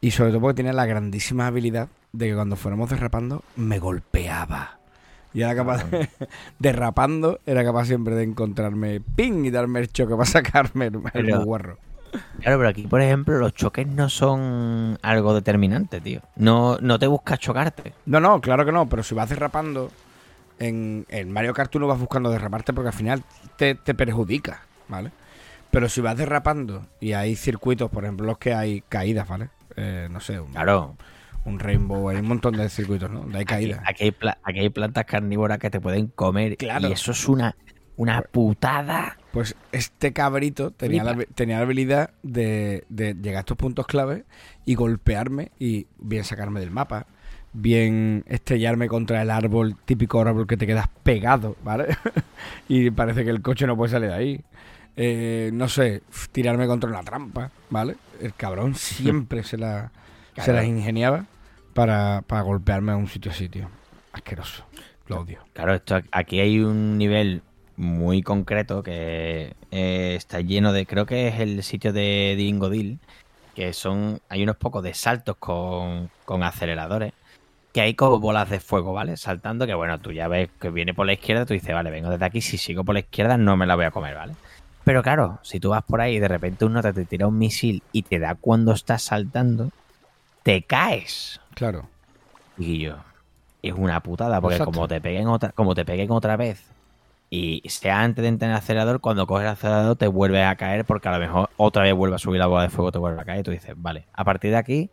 Y sobre todo porque tenía la grandísima habilidad de que cuando fuéramos derrapando me golpeaba. Y era capaz, de- derrapando, era capaz siempre de encontrarme ping y darme el choque para sacarme el, el Pero- guarro. Claro, pero aquí, por ejemplo, los choques no son algo determinante, tío. No, no te buscas chocarte. No, no, claro que no, pero si vas derrapando en, en Mario Kart tú no vas buscando derraparte porque al final te, te perjudica, ¿vale? Pero si vas derrapando y hay circuitos, por ejemplo, los que hay caídas, ¿vale? Eh, no sé, un, Claro, un Rainbow, hay un montón de circuitos, ¿no? Donde hay aquí, hay pla- aquí hay plantas carnívoras que te pueden comer Claro. y eso es una, una putada. Pues este cabrito tenía la, tenía la habilidad de, de llegar a estos puntos clave y golpearme y bien sacarme del mapa, bien estrellarme contra el árbol, típico árbol que te quedas pegado, ¿vale? y parece que el coche no puede salir de ahí. Eh, no sé, tirarme contra una trampa, ¿vale? El cabrón siempre se la se las ingeniaba para, para golpearme a un sitio a sitio. Asqueroso. Lo odio. Claro, esto aquí hay un nivel muy concreto que eh, está lleno de, creo que es el sitio de Dingodil, que son, hay unos pocos de saltos con, con aceleradores, que hay como bolas de fuego, ¿vale? Saltando, que bueno, tú ya ves que viene por la izquierda, tú dices, vale, vengo desde aquí, si sigo por la izquierda no me la voy a comer, ¿vale? Pero claro, si tú vas por ahí y de repente un nota te tira un misil y te da cuando estás saltando, te caes. Claro. Y yo, es una putada, porque Exacto. como te peguen otra, como te peguen otra vez y sea antes de entrar en el acelerador, cuando coges el acelerador te vuelves a caer porque a lo mejor otra vez vuelve a subir la bola de fuego, te vuelve a caer y tú dices, vale, a partir de aquí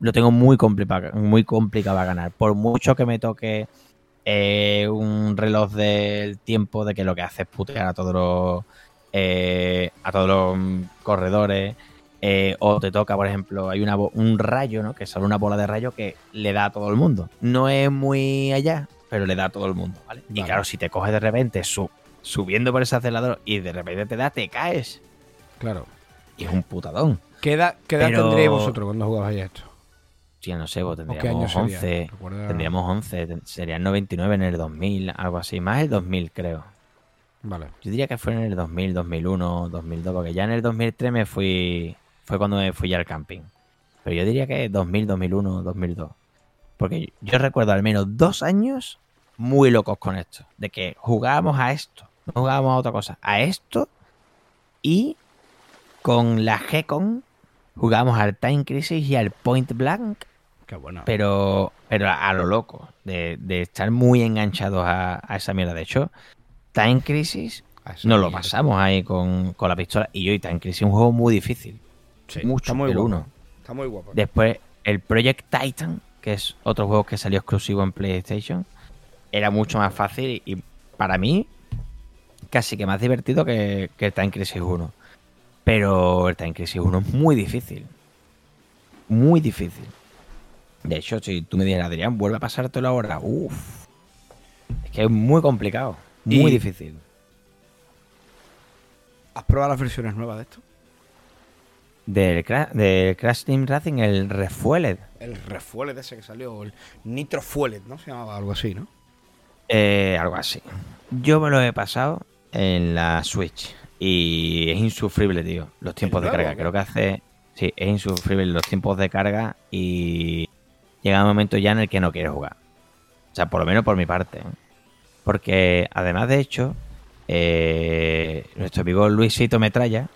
lo tengo muy complicado, muy complicado a ganar. Por mucho que me toque eh, un reloj del tiempo de que lo que hace es putear a todos los eh, a todos los mm, corredores. Eh, o te toca, por ejemplo, hay una un rayo, ¿no? Que sale una bola de rayo que le da a todo el mundo. No es muy allá, pero le da a todo el mundo, ¿vale? Y Vale. claro, si te coges de repente su- subiendo por ese acelerador y de repente te da, te caes. Claro. Y es un putadón. ¿Qué edad, qué edad Pero- tendríais vosotros cuando jugabais a esto? Tía, no sé, vos ¿O qué año tendríamos sería? 11. Recuerda- Tendríamos 11. ten- Sería el 99 en el 2000, algo así. Más el 2000, creo. Vale. Yo diría que fue en el 2000, 2001, 2002, porque ya en el 2003 me fui, fue cuando me fui al camping. Pero yo diría que 2000, 2001, 2002. Porque yo recuerdo al menos dos años muy locos con esto. De que jugábamos a esto, no jugábamos a otra cosa. A esto y con la G-Con jugábamos al Time Crisis y al Point Blank Qué bueno. pero, pero a, lo loco, de, de estar muy enganchados a, a esa mierda. De hecho, Time Crisis nos lo pasamos ahí con, con la pistola. Y yo y Time Crisis es un juego muy difícil. Sí, mucho, está muy el guapo. uno. Está muy guapo. Después, el Project Titan, que es otro juego que salió exclusivo en PlayStation, era mucho más fácil y, y para mí casi que más divertido que, que el Time Crisis 1. Pero el Time Crisis 1 es muy difícil. Muy difícil. De hecho, si tú me dijeras, Adrián, vuelve a pasártelo ahora. Uf. Es que es muy complicado. Muy Y- difícil. ¿Has probado las versiones nuevas de esto? Del, Cra- del Crash Team Racing, el Refueled. El Refueled ese que salió, el Nitro Fueled, ¿no? Se llamaba algo así, ¿no? Eh, algo así. Yo me lo he pasado en la Switch y es insufrible, tío. Los tiempos de carga. Creo que hace. Sí, es insufrible los tiempos de carga y llega un momento ya en el que no quiero jugar. O sea, por lo menos por mi parte. ¿eh? Porque además, de hecho, eh, nuestro amigo Luisito Metralla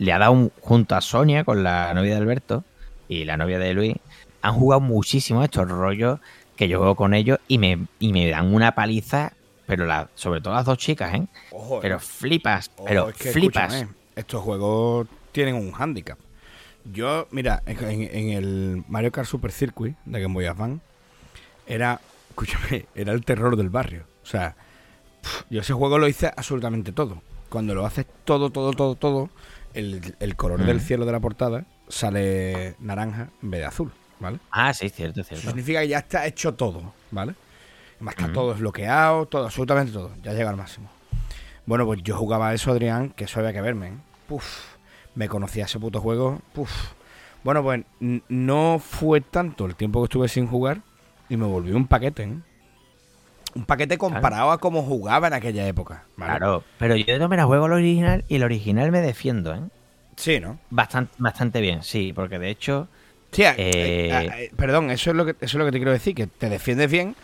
le ha dado un, junto a Sonia, con la novia de Alberto, y la novia de Luis han jugado muchísimo estos rollos que yo juego con ellos y me, y me dan una paliza, pero la, sobre todo las dos chicas, ¿eh? Ojo, Pero eh. flipas, Ojo, pero es que, flipas. estos juegos tienen un hándicap. Yo, mira, en, en el Mario Kart Super Circuit de Game Boy Advance, era, escúchame, era el terror del barrio. O sea, yo ese juego lo hice absolutamente todo. Cuando lo haces todo, todo, todo, todo, el, el color del Mm. cielo de la portada sale naranja en vez de azul, ¿vale? Ah, sí, cierto, Eso cierto. significa que ya está hecho todo, ¿vale? Además está Ujú. todo desbloqueado, todo, absolutamente todo. Ya llega al máximo. Bueno, pues yo jugaba eso, Adrián, que eso había que verme. ¿eh? Puf, me conocía ese puto juego. Puf. Bueno, pues no fue tanto el tiempo que estuve sin jugar y me volví un paquete, ¿eh? Un paquete comparado a cómo jugaba en aquella época. ¿vale? Claro, pero yo no me la juego el original y el original me defiendo, ¿eh? Sí, ¿no? Bastante, bastante bien, sí, porque de hecho, Sí, eh, Eh, eh, perdón, eso es, lo que, eso es lo que te quiero decir, que te defiendes bien,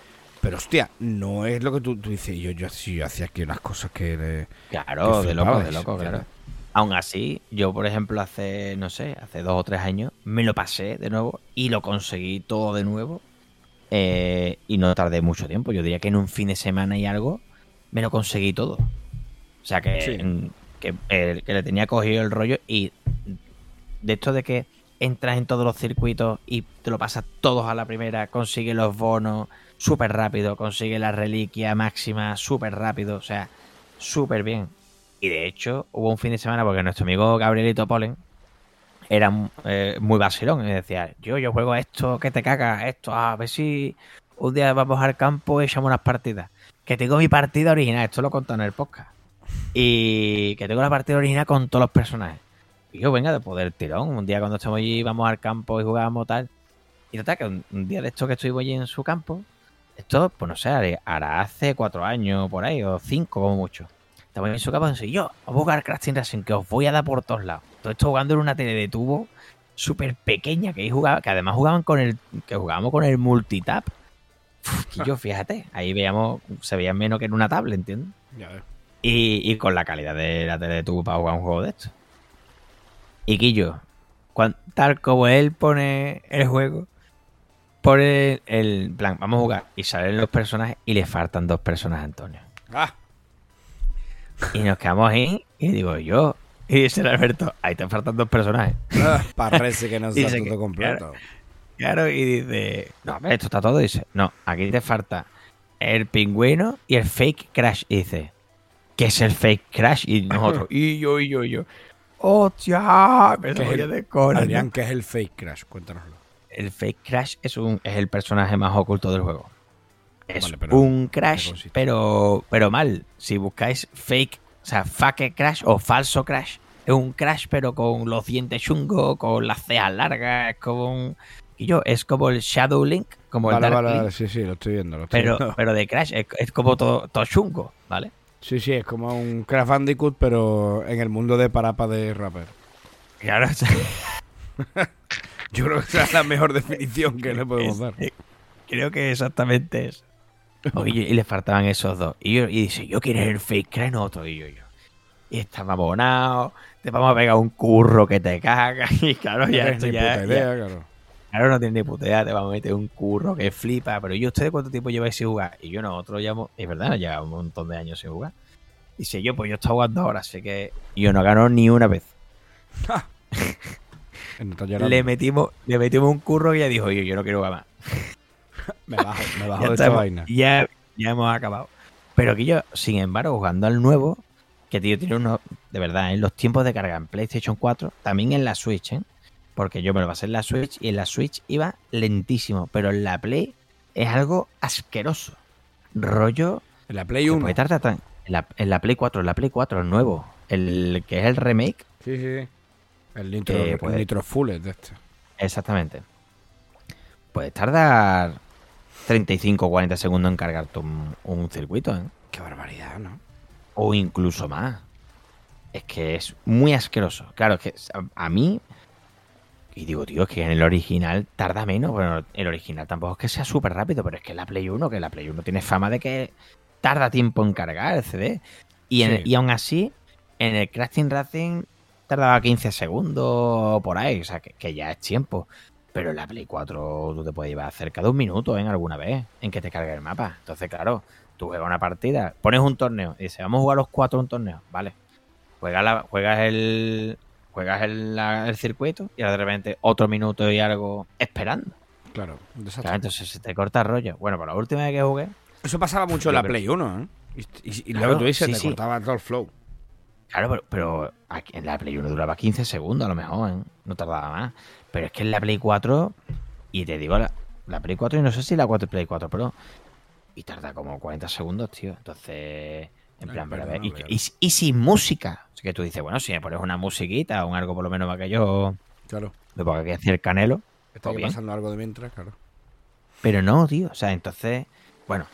pero hostia, no es lo que tú, tú dices. Yo, yo, sí, yo hacía aquí unas cosas que... le- claro, Que de loco, de loco, claro. Aún así, yo, por ejemplo, hace, no sé, hace dos o tres años, me lo pasé de nuevo y lo conseguí todo de nuevo. Eh, y no tardé mucho tiempo. Yo diría que en un fin de semana y algo me lo conseguí todo. O sea que, Sí. que, eh, que le tenía cogido el rollo y de esto de que entras en todos los circuitos y te lo pasas todos a la primera, consigues los bonos súper rápido, consigues la reliquia máxima súper rápido, o sea, súper bien. Y de hecho, hubo un fin de semana porque nuestro amigo Gabrielito Polen era eh, muy vacilón y decía, yo, yo juego esto, que te cagas, esto, a ver si un día vamos al campo y echamos unas partidas. Que tengo mi partida original, esto lo contó en el podcast. Y que tengo la partida original con todos los personajes. Y yo, venga, de poder tirón. Un día cuando estamos allí, vamos al campo y jugamos tal. Y total, que un, un día de esto que estuvimos allí en su campo, esto, pues no sé, hará hace cuatro años por ahí, o cinco como mucho. Estamos en su campo y dice, yo, vamos a jugar Crash Team Racing, que os voy a dar por todos lados. Todo esto jugando en una tele de tubo súper pequeña, que jugaba, que además jugaban con el, que jugábamos con el multitap. Y yo, fíjate, ahí veíamos, se veía menos que en una tablet, ¿entiendes? Ya ves. Y, y con la calidad de la tele de tubo para jugar un juego de esto. Y Quillo, cuan- tal como él pone el juego, pone el, plan, vamos a jugar, y salen los personajes y le faltan dos personajes a Antonio. Ah, Y nos quedamos ahí y digo yo, y dice el Alberto, ahí te faltan dos personajes. ah, parece que no está todo que- completo. Claro, y dice, no, a ver, esto está todo. Y dice, no, aquí te falta el pingüino y el fake crash. Y dice, ¿qué es el fake crash? Y nosotros, y yo, y yo, y yo. ¡Hostia! Me ¿Qué es voy a descojonar. Adrián, ¿qué es el fake crash? Cuéntanoslo. El fake crash es, un, es el personaje más oculto del juego. Es Vale, pero, un ¿en qué crash, pero, pero mal. Si buscáis fake, o sea, fake crash o falso crash, es un crash, pero con los dientes chungos, con las cejas largas, es como un. Y yo, es como el Shadow Link, como el Dark vale, Link, sí, sí, lo estoy viendo. Lo estoy pero, viendo. pero de Crash es, es como todo, todo chungo, ¿vale? Sí, sí, es como un Crash Bandicoot, pero en el mundo de parapa de rapper. Claro, Yo creo que esa es la mejor definición que le podemos es- dar. eh, creo que exactamente eso. Oye, y le faltaban esos dos. Y, yo, y dice, yo quiero el fake Crash, no otro. Y yo, yo. Y estaba abonado, te vamos a pegar un curro que te cagas. Y claro, No ya, ni ya, puta ya- idea, claro. Claro, no tiene ni puta idea, te vamos a meter un curro que flipa. Pero yo, ¿ustedes cuánto tiempo lleváis sin jugar? Y yo, nosotros llevamos, es verdad, llevamos un montón de años sin jugar. Dice yo, pues yo estoy jugando ahora, así que yo no gano ni una vez. No está. Le metimos, le metimos un curro y ya dijo, yo, yo no quiero jugar más. Me bajo, me bajo Ya, de esta vaina. ya, ya hemos acabado. Pero que yo, sin embargo, jugando al nuevo, que tío tiene unos, de verdad, en los tiempos de carga en PlayStation 4, también en la Switch, ¿eh? Porque yo me lo pasé en la Switch y en la Switch iba lentísimo, pero en la Play es algo asqueroso. Rollo En la Play que 1. puede tardar tan- en la, en la Play 4, en la Play 4, el nuevo, el que es el remake, Sí, sí, sí. El Nitro, el puede- nitro Full es de este. exactamente. Puede tardar 35 o 40 segundos en cargarte un, un circuito, ¿eh? Qué barbaridad, ¿no? o incluso más. Es que es muy asqueroso. Claro, es que a, a mí. Y digo, tío, es que en el original tarda menos. Bueno, el original tampoco es que sea súper rápido, pero es que la Play 1, que la Play 1 tiene fama de que tarda tiempo en cargar el CD. Y, en- Sí. y aún así, en el Team Racing tardaba 15 segundos por ahí, o sea, que, que ya es tiempo. Pero en la Play 4 tú te puedes llevar cerca de un minuto en alguna vez en que te cargue el mapa. Entonces, claro, tú juegas una partida, pones un torneo y dices, vamos a jugar los cuatro un torneo, vale. Juegas, la, juegas el juegas el, la- el circuito y ahora de repente otro minuto y algo esperando. Claro. Claro, entonces se te corta el rollo. Bueno, por la última vez que jugué, Eso pasaba mucho en la Play 1, ¿eh? Y, y- y Claro, luego tú dices, sí, te sí. cortaba todo el flow. Claro, pero, pero aquí en la Play 1 duraba 15 segundos a lo mejor, ¿eh? no tardaba más. Pero es que en la Play 4, y te digo, la, la Play 4, y no sé si la 4 Play 4 Pro, y tarda como 40 segundos, tío. Entonces, en plan, pero a ver, perdona, y, y- y sin música. Así que tú dices, bueno, si me pones una musiquita o un algo por lo menos para que yo Claro. me ponga aquí hacer canelo. Está pues bien. pasando algo de mientras, claro. Pero no, tío. O sea, entonces, bueno.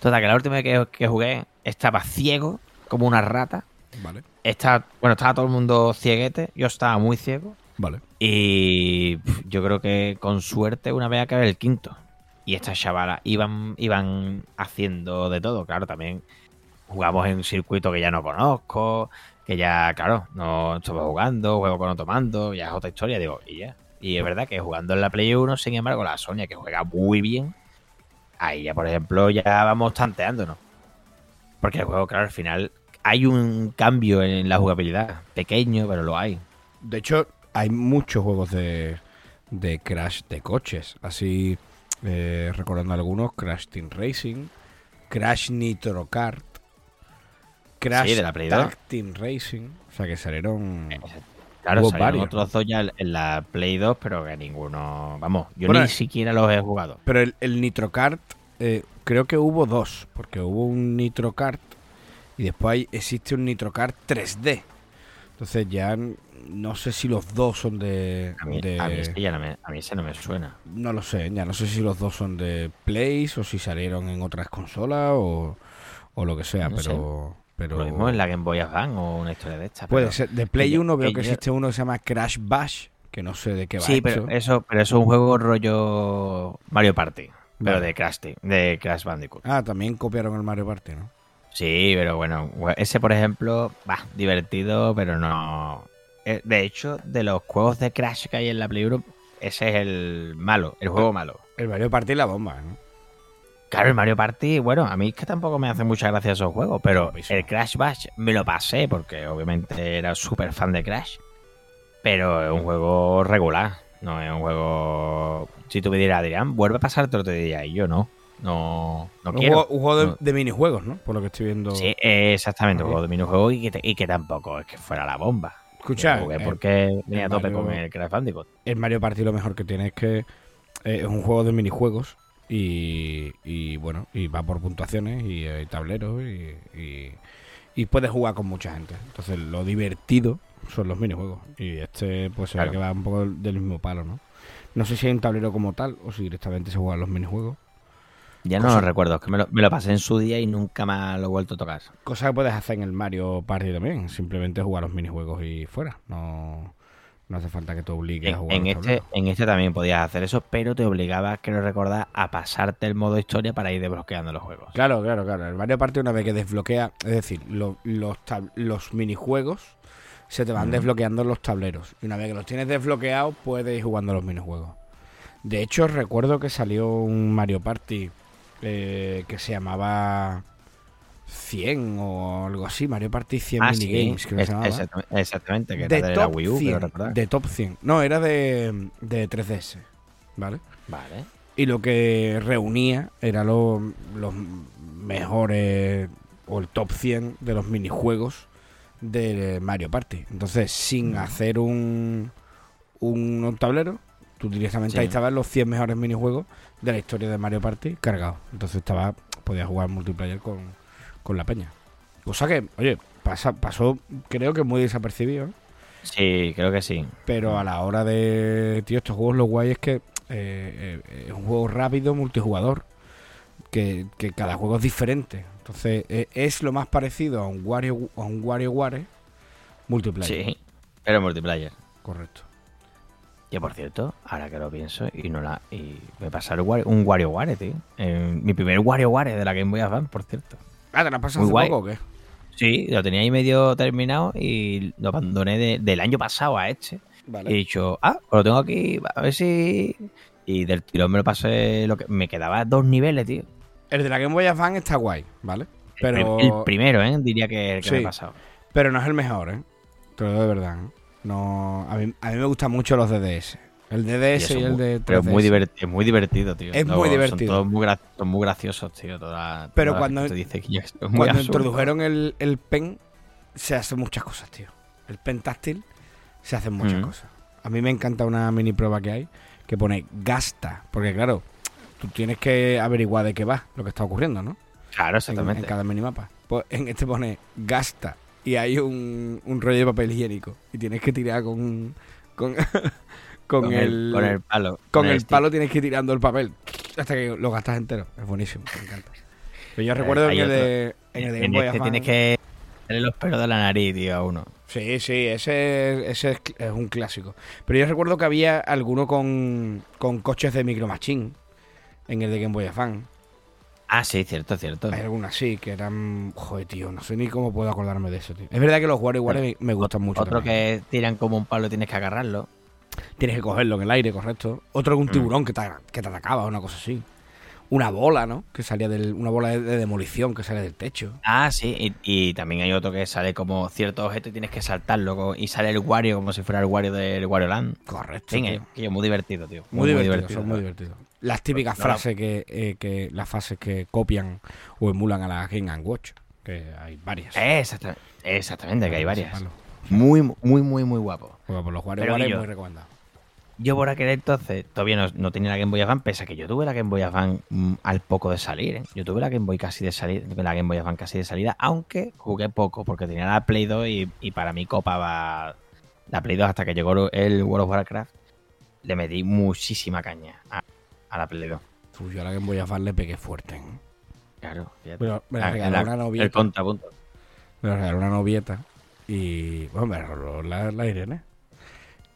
Total, que la última vez que, que jugué estaba ciego, como una rata. Vale, Está, bueno, estaba todo el mundo cieguete. Yo estaba muy ciego. Vale. Y yo creo que con suerte una vez acabé el quinto. Y estas chavalas iban, iban haciendo de todo. Claro, también jugamos en un circuito que ya no conozco. Que ya, claro, no estuve jugando, juego con otro mando, ya es otra historia, digo, y ya. Y es verdad que jugando en la Play 1, sin embargo, la Sonia, que juega muy bien, ahí ya, por ejemplo, ya vamos tanteándonos. Porque el juego, claro, al final hay un cambio en la jugabilidad. Pequeño, pero lo hay. De hecho, hay muchos juegos de, de Crash de coches. Así, eh, recordando algunos, Crash Team Racing, Crash Nitro Kart, Crash Sí, de la Play Tag 2. Team Racing. O sea, que salieron... Claro, Hubo salieron otros dos ya en la Play 2, pero que ninguno. Vamos, yo Bueno, ni eh, siquiera los he jugado. Pero el, el Nitro Kart, eh, creo que hubo dos, porque hubo un Nitro Kart y después hay- existe un Nitro Kart 3D. Entonces ya no sé si los dos son de... A mí, de- a mí ese ya no me, a mí ese no me suena. No lo sé, ya no sé si los dos son de Plays o si salieron en otras consolas o, o lo que sea, No pero... pero Lo mismo en la Game Boy Advance o una historia de estas. Puede pero- ser. De Play que yo- 1 veo que que yo- existe uno que se llama Crash Bash, que no sé de qué va Sí, pero eso, pero eso es un juego rollo Mario Party. Pero Vale. de Crash, de Crash Bandicoot. Ah, también copiaron el Mario Party, ¿no? Sí, pero bueno, ese por ejemplo, va, divertido, pero no. Eh, De hecho, de los juegos de Crash que hay en la Play 1, ese es el malo, el juego malo. El Mario Party es la bomba, ¿no? Claro, el Mario Party, bueno, a mí es que tampoco me hace mucha gracia esos juegos, pero el Crash Bash me lo pasé porque obviamente era súper fan de Crash. Pero es un juego regular, no es un juego... Si tú me dieras, Adrián, vuelve a pasarte otro día y yo no, no, no un, quiero. juego, un juego de, No. de minijuegos, ¿no? Por lo que estoy viendo. Sí, eh, exactamente, un juego de minijuegos y que, y que tampoco es que fuera la bomba. Escucha, jugué eh, porque venía a tope Mario- con el Crash Bandicoot. el Mario Party lo mejor que tiene es que eh, es un juego de minijuegos y, y, bueno, y va por puntuaciones y hay tableros y, y, y puedes jugar con mucha gente. Entonces lo divertido son los minijuegos y este pues se ve Claro. que va un poco del, del mismo palo, ¿no? No sé si hay un tablero como tal o si directamente se juegan los minijuegos. Ya no Cosa- lo recuerdo, es que me lo, me lo pasé en su día y nunca más lo he vuelto a tocar. Cosa que puedes hacer en el Mario Party también, simplemente jugar los minijuegos y fuera. No, no hace falta que te obligues a En, jugar. en este, tableros. en este también podías hacer eso, pero te obligaba, quiero recordar, a pasarte el modo historia para ir desbloqueando los juegos. Claro, claro, claro. El Mario Party una vez que desbloquea, es decir, lo- los, tab- los minijuegos se te van Ujú. desbloqueando los tableros. Y una vez que los tienes desbloqueados, puedes ir jugando los minijuegos. De hecho, recuerdo que salió un Mario Party eh, que se llamaba 100 o algo así. Mario Party 100 Ah, sí, Minigames, creo que se es- llamaba. exactamente, exactamente, que de era de la Wii U, 100, quiero recordar. de top 100. No, era de, de 3DS, ¿vale? Vale. Y lo que reunía era lo- los mejores o el top 100 de los minijuegos de Mario Party. Entonces, sin hacer un, un, un tablero, tú directamente Sí. ahí estaban los 100 mejores minijuegos de la historia de Mario Party cargados. Entonces estaba podías jugar multiplayer con, con la peña. Cosa que, oye, pasa, pasó creo que muy desapercibido, ¿eh? Sí, creo que sí. Pero a la hora de. Tío, estos juegos lo guay es que eh, eh, es un juego rápido, multijugador. Que, que cada juego es diferente. Entonces, eh, es lo más parecido a un Wario, a un WarioWare multiplayer. Sí, pero multiplayer. Correcto. Que por cierto, ahora que lo pienso, y no la. Y me pasaron Wario- un WarioWare, tío. Eh, mi primer WarioWare de la Game Boy Advance, por cierto. Ah, ¿te la pasas Muy hace guay. poco o qué? Sí, lo tenía ahí medio terminado y lo abandoné de- del año pasado a este. Vale. Y he dicho, ah, pues lo tengo aquí, a ver si. Y del tirón me lo pasé. Lo que... Me quedaba dos niveles, tío. El de la Game Boy Advance está guay, ¿vale? El Pero, El primero, ¿eh? Diría que el que me Sí. he pasado. pero no es el mejor, ¿eh? Te lo digo de verdad. ¿eh? No, a, mí, a mí me gustan mucho los DDS. El DDS y, el muy- de 3DS. Pero es muy, divert- es muy divertido, tío. Es muy divertido. Son todos muy, gra- son muy graciosos, tío. Toda, Pero toda- cuando- Tú dices que ya es muy Cuando absurdo. introdujeron el, el pen, se hacen muchas cosas, tío. El pen táctil, se hacen muchas cosas. A mí me encanta una mini prueba que hay que pone gasta. Porque, claro, tú tienes que averiguar de qué va lo que está ocurriendo, ¿no? Claro, En, exactamente. en cada minimapa. Pues en este pone gasta. Y hay un, un rollo de papel higiénico. Y tienes que tirar con. Con, con, con, el, con el palo. con el palo tienes que ir tirando el papel hasta que lo gastas entero. Es buenísimo, me encanta. Pero yo recuerdo en el, de, en el de Game En Boy este tienes que darle los pelos de la nariz, tío, a uno. Sí, sí, ese, ese es, un clásico. Pero yo recuerdo que había alguno con, con coches de Micro Machine en el de Game Boy Advance. Ah, sí, cierto, cierto. Hay algunos así que eran. Joder, tío, no sé ni cómo puedo acordarme de eso, tío. Es verdad que los jugadores iguales me, gustan mucho. Otro también. que tiran como un palo y tienes que agarrarlo. Tienes que cogerlo en el aire, correcto. Otro Mm. que un tiburón que, te, que te atacaba, una cosa así. Una bola, ¿no? Que salía del. Una bola de, de demolición que sale del techo. Ah, sí, y, y también hay otro que sale como cierto objeto y tienes que saltarlo y sale el Wario como si fuera el Wario del Wario Land. Correcto. Sí, tío. que es muy divertido, tío. Muy, divertido, son muy divertidos. Las típicas No, no. frases que, eh, que las frases que copian o emulan a la Game and Watch, que hay varias. Exactamente, exactamente que hay varias. Muy, muy, muy, muy guapo. Bueno, por los iguales Guillo, muy recomendado. Yo por aquel entonces todavía no, no tenía la Game Boy Advance, pese a que yo tuve la Game Boy Advance mm, al poco de salir. ¿eh? Yo tuve la Game Boy casi de salida, la Game Boy Advance casi de salida, aunque jugué poco porque tenía la Play 2 y, y para mí copaba la Play 2 hasta que llegó el World of Warcraft. Le metí muchísima caña a, a la Play 2. Uf, yo a la Game Boy Advance le pegué fuerte. ¿eh? Claro, fíjate. Pero me la Ah, regaló la- una el novieta. contrapunto. Me la regaló una novieta. Y bueno, me la regaló la, la Irene.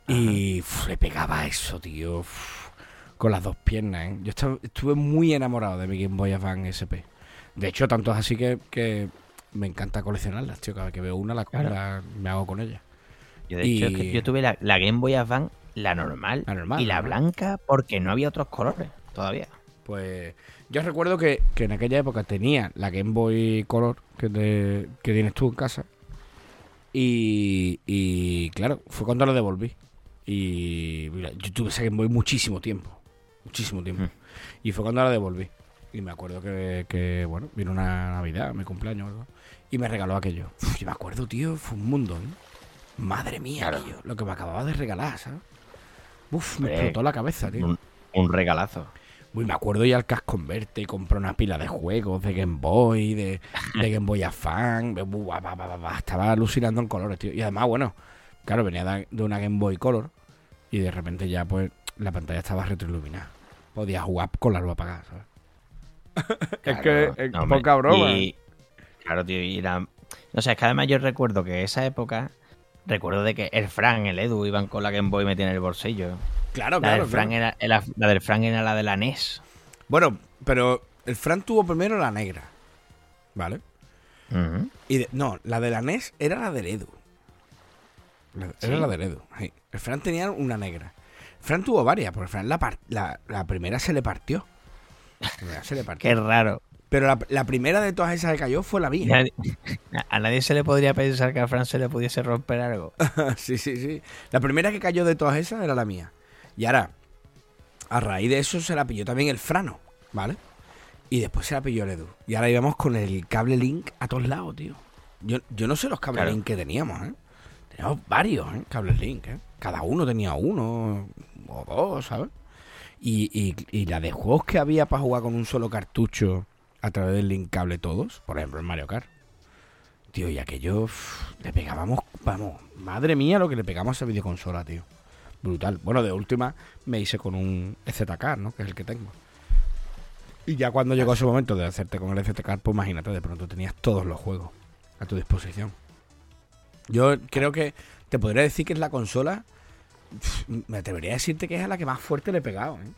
Y uf, le pegaba eso, tío. uf, con las dos piernas, ¿eh? Yo estaba- estuve muy enamorado de mi Game Boy Advance SP. De hecho, tanto es así que, que me encanta coleccionarlas, tío. Cada vez que veo una, la, Claro. la- me hago con ella. Yo, de hecho, es que yo tuve la, la Game Boy Advance, la normal, La normal, y la blanca porque no había otros colores todavía. Pues yo recuerdo que, que en aquella época tenía la Game Boy Color que, te- que tienes tú en casa. Y, y claro, fue cuando la devolví. Y mira, yo tuve esa Game Boy muchísimo tiempo. Muchísimo tiempo. Mm. Y fue cuando la devolví. Y me acuerdo que, que, bueno, vino una Navidad, mi cumpleaños, o algo, y me regaló aquello. Uf, yo me acuerdo, tío, fue un mundo, ¿eh? Madre mía, Claro. tío, lo que me acababa de regalar, ¿sabes? Uf, me explotó la cabeza, tío. Un, un regalazo. Uy, me acuerdo ir al Cash Converte y compré una pila de juegos de Game Boy, de, de Game Boy Advance. Estaba alucinando en colores, tío. Y además, bueno, claro, venía de una Game Boy Color y de repente ya, pues, la pantalla estaba retroiluminada. Podía jugar con la luz apagada, ¿sabes? es que es no, poca broma. y- claro, tío, y la... No sé, es que además yo recuerdo que esa época... Recuerdo de que el Fran, el Edu, iban con la Game Boy metida en el bolsillo. Claro, La, claro. del Fran claro. era, la, la del Fran era la de la NES. Bueno, pero el Fran tuvo primero la negra, ¿vale? Y de- no, la de la NES era la del Edu. La- Era la del Edu. sí. El Fran tenía una negra. Fran tuvo varias, porque Fran la, la, la primera se le partió. La primera se le partió. Qué raro. Pero la, la primera de todas esas que cayó fue la mía. A nadie se le podría pensar que a Fran se le pudiese romper algo. sí, sí, sí. La primera que cayó de todas esas era la mía. Y ahora, a raíz de eso se la pilló también el Frano, ¿vale? Y después se la pilló el Edu. Y ahora íbamos con el cable Link a todos lados, tío. Yo, yo no sé los cables Claro. Link que teníamos, ¿eh? Teníamos varios, ¿eh? Cables Link, ¿eh? Cada uno tenía uno o dos, ¿sabes? Y, y, y la de juegos que había para jugar con un solo cartucho a través del Link cable todos, por ejemplo, en Mario Kart. Tío, y aquello uf, le pegábamos, vamos, madre mía lo que le pegamos a esa videoconsola, tío. Brutal. Bueno, de última me hice con un ZK, ¿no? Que es el que tengo. Y ya cuando llegó ese momento de hacerte con el ZK, pues imagínate, de pronto tenías todos los juegos a tu disposición. Yo creo que te podría decir que es la consola, me atrevería a decirte que es a la que más fuerte le he pegado, ¿eh?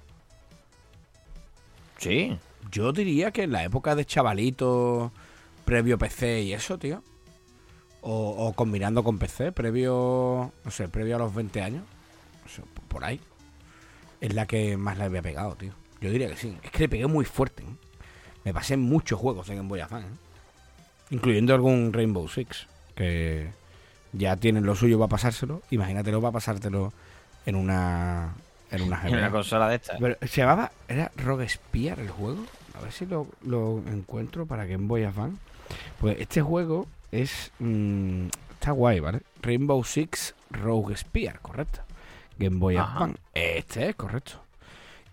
Sí. Yo diría que en la época de chavalito, previo PC y eso, tío. O, combinando con PC, previo, no sé, previo a los 20 años. por ahí, es la que más le había pegado, tío. Yo diría que sí. Es que le pegué muy fuerte. ¿eh? Me pasé muchos juegos de Game Boy Advance, ¿eh? incluyendo algún Rainbow Six, que ya tienen lo suyo para pasárselo. Imagínatelo para pasártelo en una en una consola de estas. Pero se llamaba, era Rogue Spear el juego. A ver si lo, lo encuentro para Game Boy Advance. Pues este juego es. mm, está guay, ¿vale? Rainbow Six Rogue Spear, correcto. Game Boy Ajá. Advance. Este es correcto.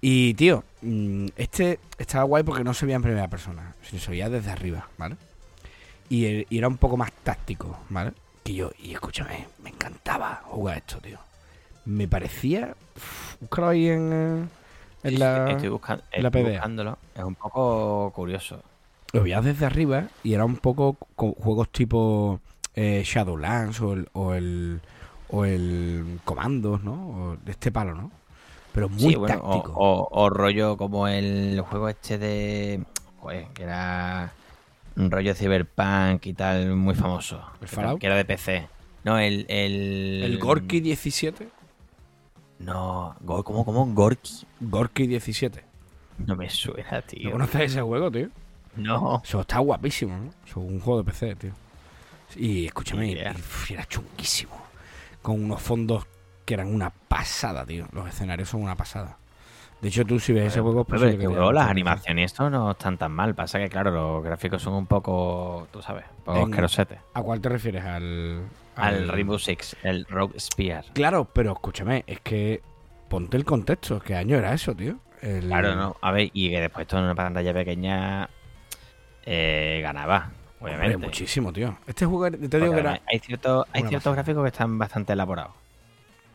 Y tío, mm, este estaba guay porque no se veía en primera persona, sino se veía desde arriba, ¿vale? Y, e- y era un poco más táctico, ¿vale? Que yo, y escúchame, me encantaba jugar esto, tío. Me parecía. búscalo ahí en, eh, en la. Estoy, buscando, en la estoy PDA. buscándolo. Es un poco curioso. Lo veías desde arriba y era un poco con juegos tipo eh, Shadowlands o el, o el. o el Comandos, ¿no? O de este palo, ¿no? Pero muy Sí, bueno, o, táctico. o- o rollo como el juego este de. Joder, que era un rollo cyberpunk y tal, muy famoso. ¿El Que Fallout? Que era de PC. No, el. El, el Gorky 17. No, ¿cómo, cómo? Gorky. Gorky 17. No me suena, ¿No tío. conoces ese juego, tío? No. Eso está guapísimo, ¿no? Eso es un juego de PC, tío. Y escúchame, y- y, era chunguísimo. Con unos fondos que eran una pasada, tío. Los escenarios son una pasada. De hecho, tú si ves ese juego... es Pero, que, las animaciones y esto no están tan mal. Pasa que, claro, los gráficos son un poco, tú sabes, un poco asquerosetes. ¿A cuál te refieres? Al... Al Rainbow Six, el Rogue Spear. Claro, pero escúchame, es que... Ponte el contexto. ¿Qué año era eso, tío? El- Claro, no. A ver, y que después esto en una pantalla pequeña eh, ganaba, Hombre, obviamente. muchísimo, tío. Este juego, te digo Porque que era... hay ciertos, hay ciertos gráficos que están bastante elaborados.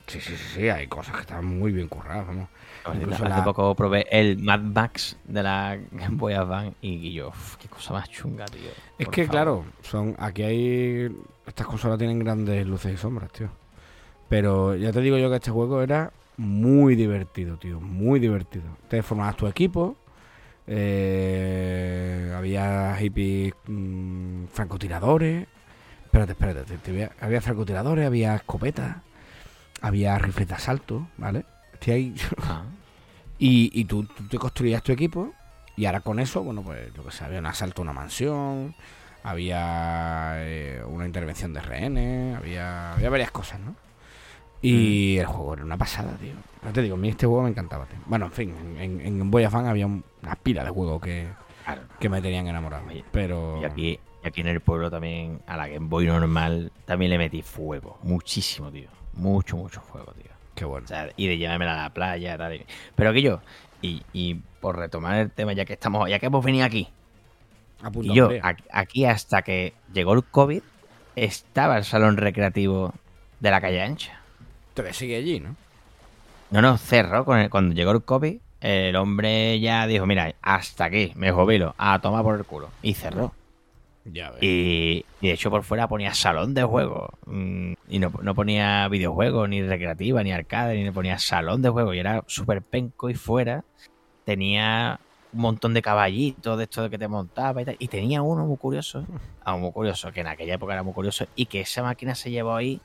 Sí, sí, sí, sí, hay cosas que están muy bien curradas, vamos. Incluso Hace la- poco probé el Mad Max de la Game Boy Advance y yo, uf, qué cosa más chunga, tío. Es que, favor. claro, son aquí hay. Estas consolas tienen grandes luces y sombras, tío. Pero ya te digo yo que este juego era muy divertido, tío. Muy divertido. Te formabas tu equipo. eh, había hippies mm, francotiradores. Espérate, espérate. te- te había francotiradores, había escopetas. Había rifles de asalto, ¿vale? Estoy ahí. Ah, Y, y tú, tú te construías tu equipo y ahora con eso, bueno, pues yo que sé, había un asalto a una mansión, había eh, una intervención de rehenes, había, había varias cosas, ¿no? Y el juego era una pasada, tío. No te digo, a mí este juego me encantaba, tío. Bueno, en fin, en, en Game Boy Advance había un- una pila de juegos que, claro. que me tenían enamorado. Oye, Pero... Y aquí, y aquí en el pueblo también, a la Game Boy normal, también le metí fuego. Muchísimo, tío. Mucho, mucho fuego, tío. Qué bueno. O sea, y de llevármela a la playa, tal. y- Pero que yo, y, y por retomar el tema, ya que estamos, ya que hemos venido aquí, Apunta, y yo, aquí, hasta que llegó el COVID, estaba el salón recreativo de la calle ancha. Te sigue allí, ¿no? No, no, cerró. Con el- cuando llegó el COVID, el hombre ya dijo, mira, hasta aquí, me jubilo, a tomar por el culo. Y cerró. Y, de hecho por fuera ponía salón de juego. mm, Y no, no ponía videojuegos, ni recreativa, ni arcade, ni ponía salón de juego. Y era súper penco y fuera tenía un montón de caballitos de esto de que te montaba y tal. Y tenía uno muy curioso, ah, muy curioso, que en aquella época era muy curioso, y que esa máquina se llevó ahí,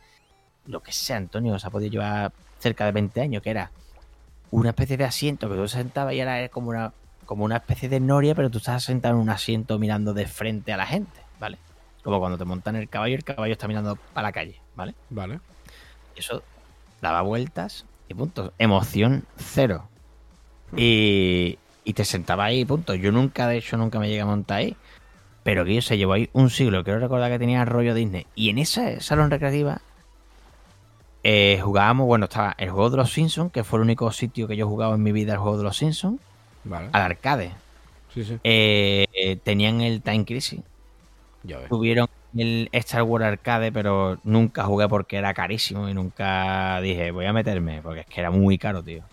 lo que sea, Antonio, se ha podido llevar cerca de 20 años, que era una especie de asiento que tú sentabas y era como una, como una especie de noria, pero tú estás sentado en un asiento mirando de frente a la gente, ¿vale? Como cuando te montan el caballo, el caballo está mirando para la calle, ¿vale? Vale. Y eso daba vueltas y punto. Emoción cero. Y, y te sentaba ahí, punto. Yo nunca, de hecho, nunca me llegué a montar ahí. Pero que yo se llevó ahí un siglo. Quiero recordar que tenía rollo Disney. Y en esa salón recreativa eh, jugábamos, bueno, estaba el juego de los Simpsons, que fue el único sitio que yo he jugado en mi vida, el juego de los Simpsons, Vale. al arcade. Sí, sí. Eh, eh, tenían el Time Crisis. Ya ves. Tuvieron el Star Wars Arcade, pero nunca jugué porque era carísimo y nunca dije, voy a meterme, porque es que era muy caro, tío.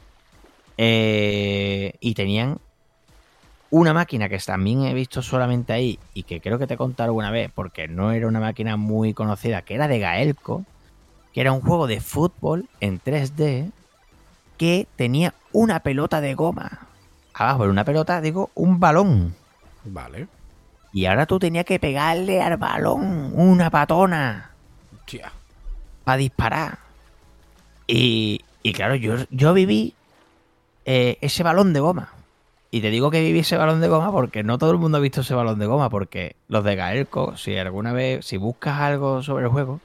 Eh, y tenían una máquina que también he visto solamente ahí y que creo que te he contado alguna vez, porque no era una máquina muy conocida, que era de Gaelco, que era un juego de fútbol en 3D que tenía una pelota de goma. Abajo era una pelota, digo, un balón. Vale. Y ahora tú tenías que pegarle al balón una patona Tía. para disparar. Y, Y claro, yo, yo viví eh, ese balón de goma. Y te digo que viví ese balón de goma porque no todo el mundo ha visto ese balón de goma. Porque los de Gaelco, si alguna vez, si buscas algo sobre el juego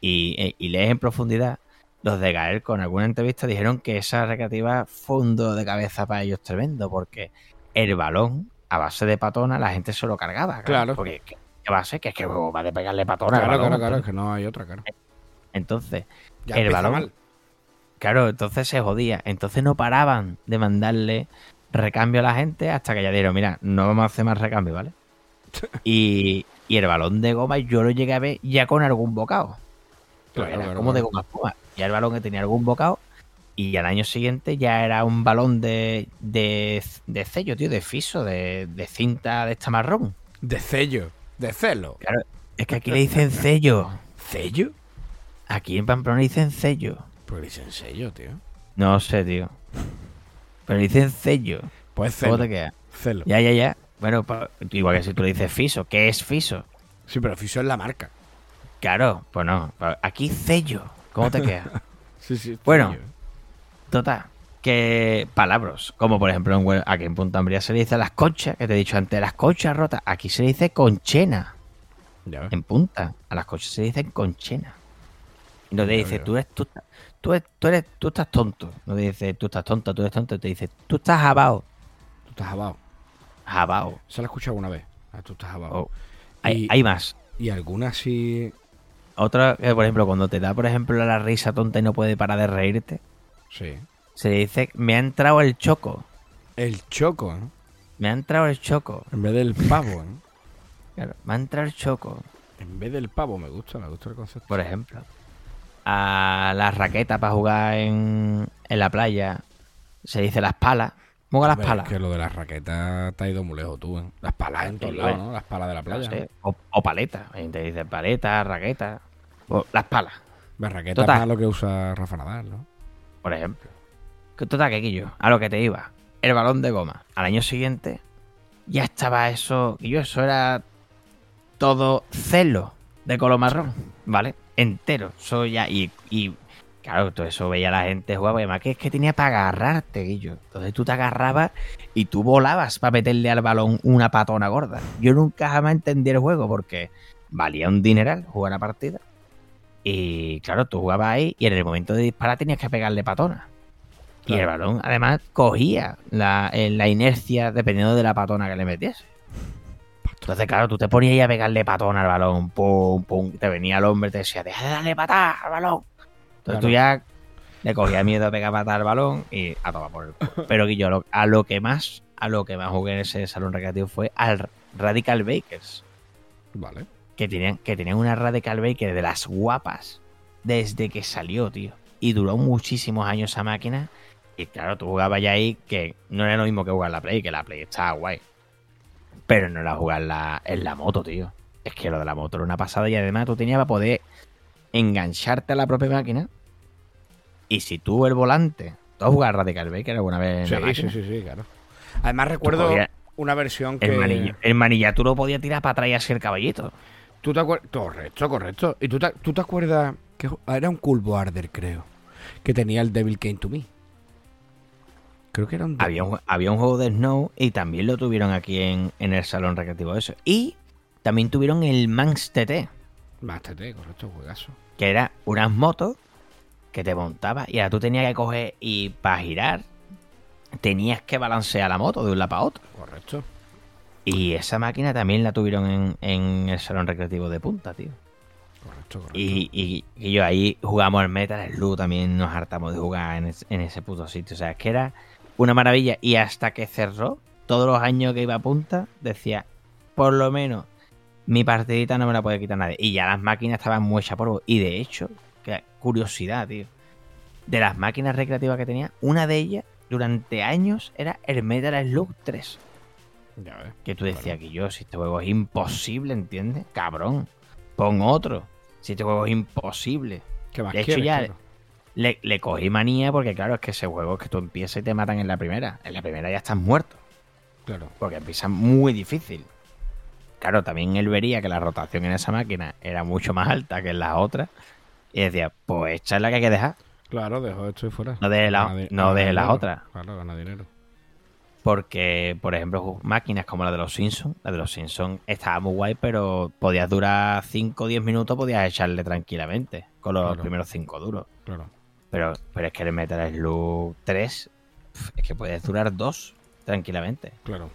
y, eh, y lees en profundidad, los de Gaelco en alguna entrevista dijeron que esa recreativa fue un dolor de cabeza para ellos tremendo. Porque el balón, a base de patona, la gente se lo cargaba. Claro. Porque, ¿qué va a ser? Que es que va de pegarle patona. Claro, balón, claro, claro, es que no hay otra, claro. Entonces, Ya el balón- mal. Claro, entonces se jodía. Entonces no paraban de mandarle recambio a la gente hasta que ya dieron, mira, no vamos a hacer más recambio, ¿vale? Y, y el balón de goma yo lo llegué a ver ya con algún bocado. Claro, era claro, como de goma espuma. Ya el balón que tenía algún bocado y al año siguiente ya era un balón de, de, de sello, tío, de fiso, de, de cinta de esta marrón. De sello, de celo. Claro, es que aquí le dicen sello. ¿Sello? Aquí en Pamplona le dicen sello. Pues dicen sello, tío. No sé, tío. Pero le dicen sello. Pues ¿Cómo celo. te queda? Celo. Ya, ya, ya. Bueno, igual que si tú le dices Fiso, ¿qué es Fiso? Sí, pero Fiso es la marca. Claro, pues no. Aquí sello. ¿Cómo te queda? Sí, sí. Bueno. Total. Que palabras, como por ejemplo en, aquí en Punta Ambría se le dice las conchas, que te he dicho antes, las conchas rotas. Aquí se le dice conchena. Ya. En punta. A las conchas se le dicen conchena. Y no te dice, tú eres, tú, estás- tú, eres, tú eres, tú estás tonto. No te dice, tú estás tonta, tú eres tonto. Te dice, tú estás jabao. Tú estás jabado. Jabao. Se la he escuchado alguna vez. Ah, tú estás jabado. Oh. Hay, Y- hay más. Y alguna así. Otra, que por ejemplo, cuando te da, por ejemplo, la risa tonta y no puede parar de reírte, Sí. se dice, me ha entrado el choco. El choco, ¿no? Me ha entrado el choco. En vez del pavo, ¿no? Claro, me ha entrado el choco, En vez del pavo, me gusta, me gusta el concepto. por ejemplo. A la raqueta para jugar en, en la playa se dice las palas. Muga las Hombre, palas. Es que lo de las raquetas te ha ido muy lejos tú, ¿eh? Las palas en todos lados. ¿no? Las palas de la No playa. sé, O, o paleta. Ahí te dice paleta, raqueta. O las palas, Las raquetas Total. para lo que usa Rafa Nadal, ¿no? por ejemplo. Total, que Quillo, a lo que te iba. El balón de goma. Al año siguiente ya estaba eso. Y yo, eso era todo celo de color marrón, ¿vale? Entero. Eso ya. Y, y claro, todo eso veía la gente jugar. Y además que es que tenía para agarrarte, Guillo. Entonces tú te agarrabas y tú volabas para meterle al balón una patona gorda. Yo nunca jamás entendí el juego porque valía un dineral jugar la partida. Y claro, tú jugabas ahí y en el momento de disparar tenías que pegarle patona. Y el balón además cogía la, eh, la inercia dependiendo de la patona que le metiese. Entonces, claro, tú te ponías ahí a pegarle patona al balón, pum, pum, te venía el hombre y te decía, deja de darle patada al balón. Entonces Claro. tú ya le cogías miedo a pegar patada al balón y a tomar por el culo. Pero que yo a lo, a lo que más, a lo que más jugué en ese salón recreativo fue al Radical Bakers Vale. Que tenían, que tenían una Radical Baker de las guapas desde que salió, tío. Y duró muchísimos años esa máquina. Y claro, tú jugabas ya ahí que no era lo mismo que jugar la Play, que la Play estaba guay. Pero no era jugar la, en la moto, tío. Es que lo de la moto era una pasada y además tú tenías para poder engancharte a la propia máquina. Y si tú el volante, tú has jugado Radical Baker alguna vez en Sí, la sí, máquina. sí, sí, claro. Además recuerdo una versión que... El, manilla, el manillaturo podía tirar para atrás y así el caballito. ¿Tú te acuerdas? Correcto, correcto. ¿Y tú te, tú te acuerdas que ju- era un Cool Boarder, creo? Que tenía el Devil Came to Me. Creo que era un... Había un, había un juego de Snow y también lo tuvieron aquí en, en el salón recreativo eso. Y también tuvieron el Manx TT, Más TT, correcto, juegazo. que era unas motos que te montabas y ahora tú tenías que coger y para girar tenías que balancear la moto de un lado para otro. Correcto. Y esa máquina también la tuvieron en, en el salón recreativo de punta, tío. Correcto, correcto. Y, y- y yo ahí jugamos al Metal Slug, también nos hartamos de jugar en, es- en ese puto sitio. O sea, es que era una maravilla. Y hasta que cerró, todos los años que iba a punta, decía, por lo menos, mi partidita no me la puede quitar nadie. Y ya las máquinas estaban muy hechas polvo. Y de hecho, que curiosidad, tío. De las máquinas recreativas que tenía, una de ellas, durante años, era el Metal Slug 3. Ya. Que tú decías que yo, si este juego es imposible, ¿entiendes? Cabrón, pon otro. Si este juego es imposible. ¿Qué más De hecho, quieres, ya- claro? Le, le cogí manía porque, claro, es que ese juego es que tú empiezas y te matan en la primera. En la primera ya estás muerto. Claro. Porque empieza muy difícil. Claro, también él vería que la rotación en esa máquina era mucho más alta que en las otras. Y decía, pues esta es la que hay que dejar. Claro, dejo esto y fuera. No de la- Gana no gana de las dinero. otras. Claro, gana dinero. Porque, por ejemplo, máquinas como la de los Simpsons, la de los Simpsons estaba muy guay, pero podías durar 5 o 10 minutos, podías echarle tranquilamente con los Claro. primeros 5 duros. Claro. Pero, pero es que el Metal Slug 3 pf, es que puedes durar 2 tranquilamente. Claro.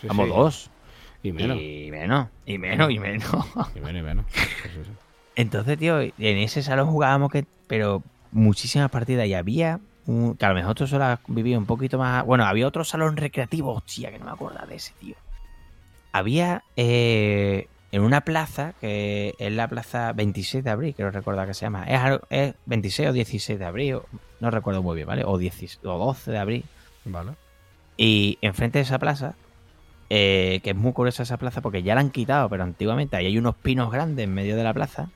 Sí, Vamos, sí. 2. Y menos. Y menos, y menos, y menos. Y menos, y menos. Sí. Entonces, tío, en ese salón jugábamos que, pero muchísimas partidas y había un, que a lo mejor tú solo has vivido un poquito más. Bueno, había otro salón recreativo, hostia, que no me acuerdo de ese, tío. Había eh, en una plaza, que es la plaza 26 de abril, creo recordar que se llama. Es, es 26 o 16 de abril, o- no recuerdo muy bien, ¿vale? O, 10 o 12 de abril. Vale. Y enfrente de esa plaza, eh, que es muy curiosa esa plaza porque ya la han quitado, pero antiguamente ahí hay unos pinos grandes en medio de la plaza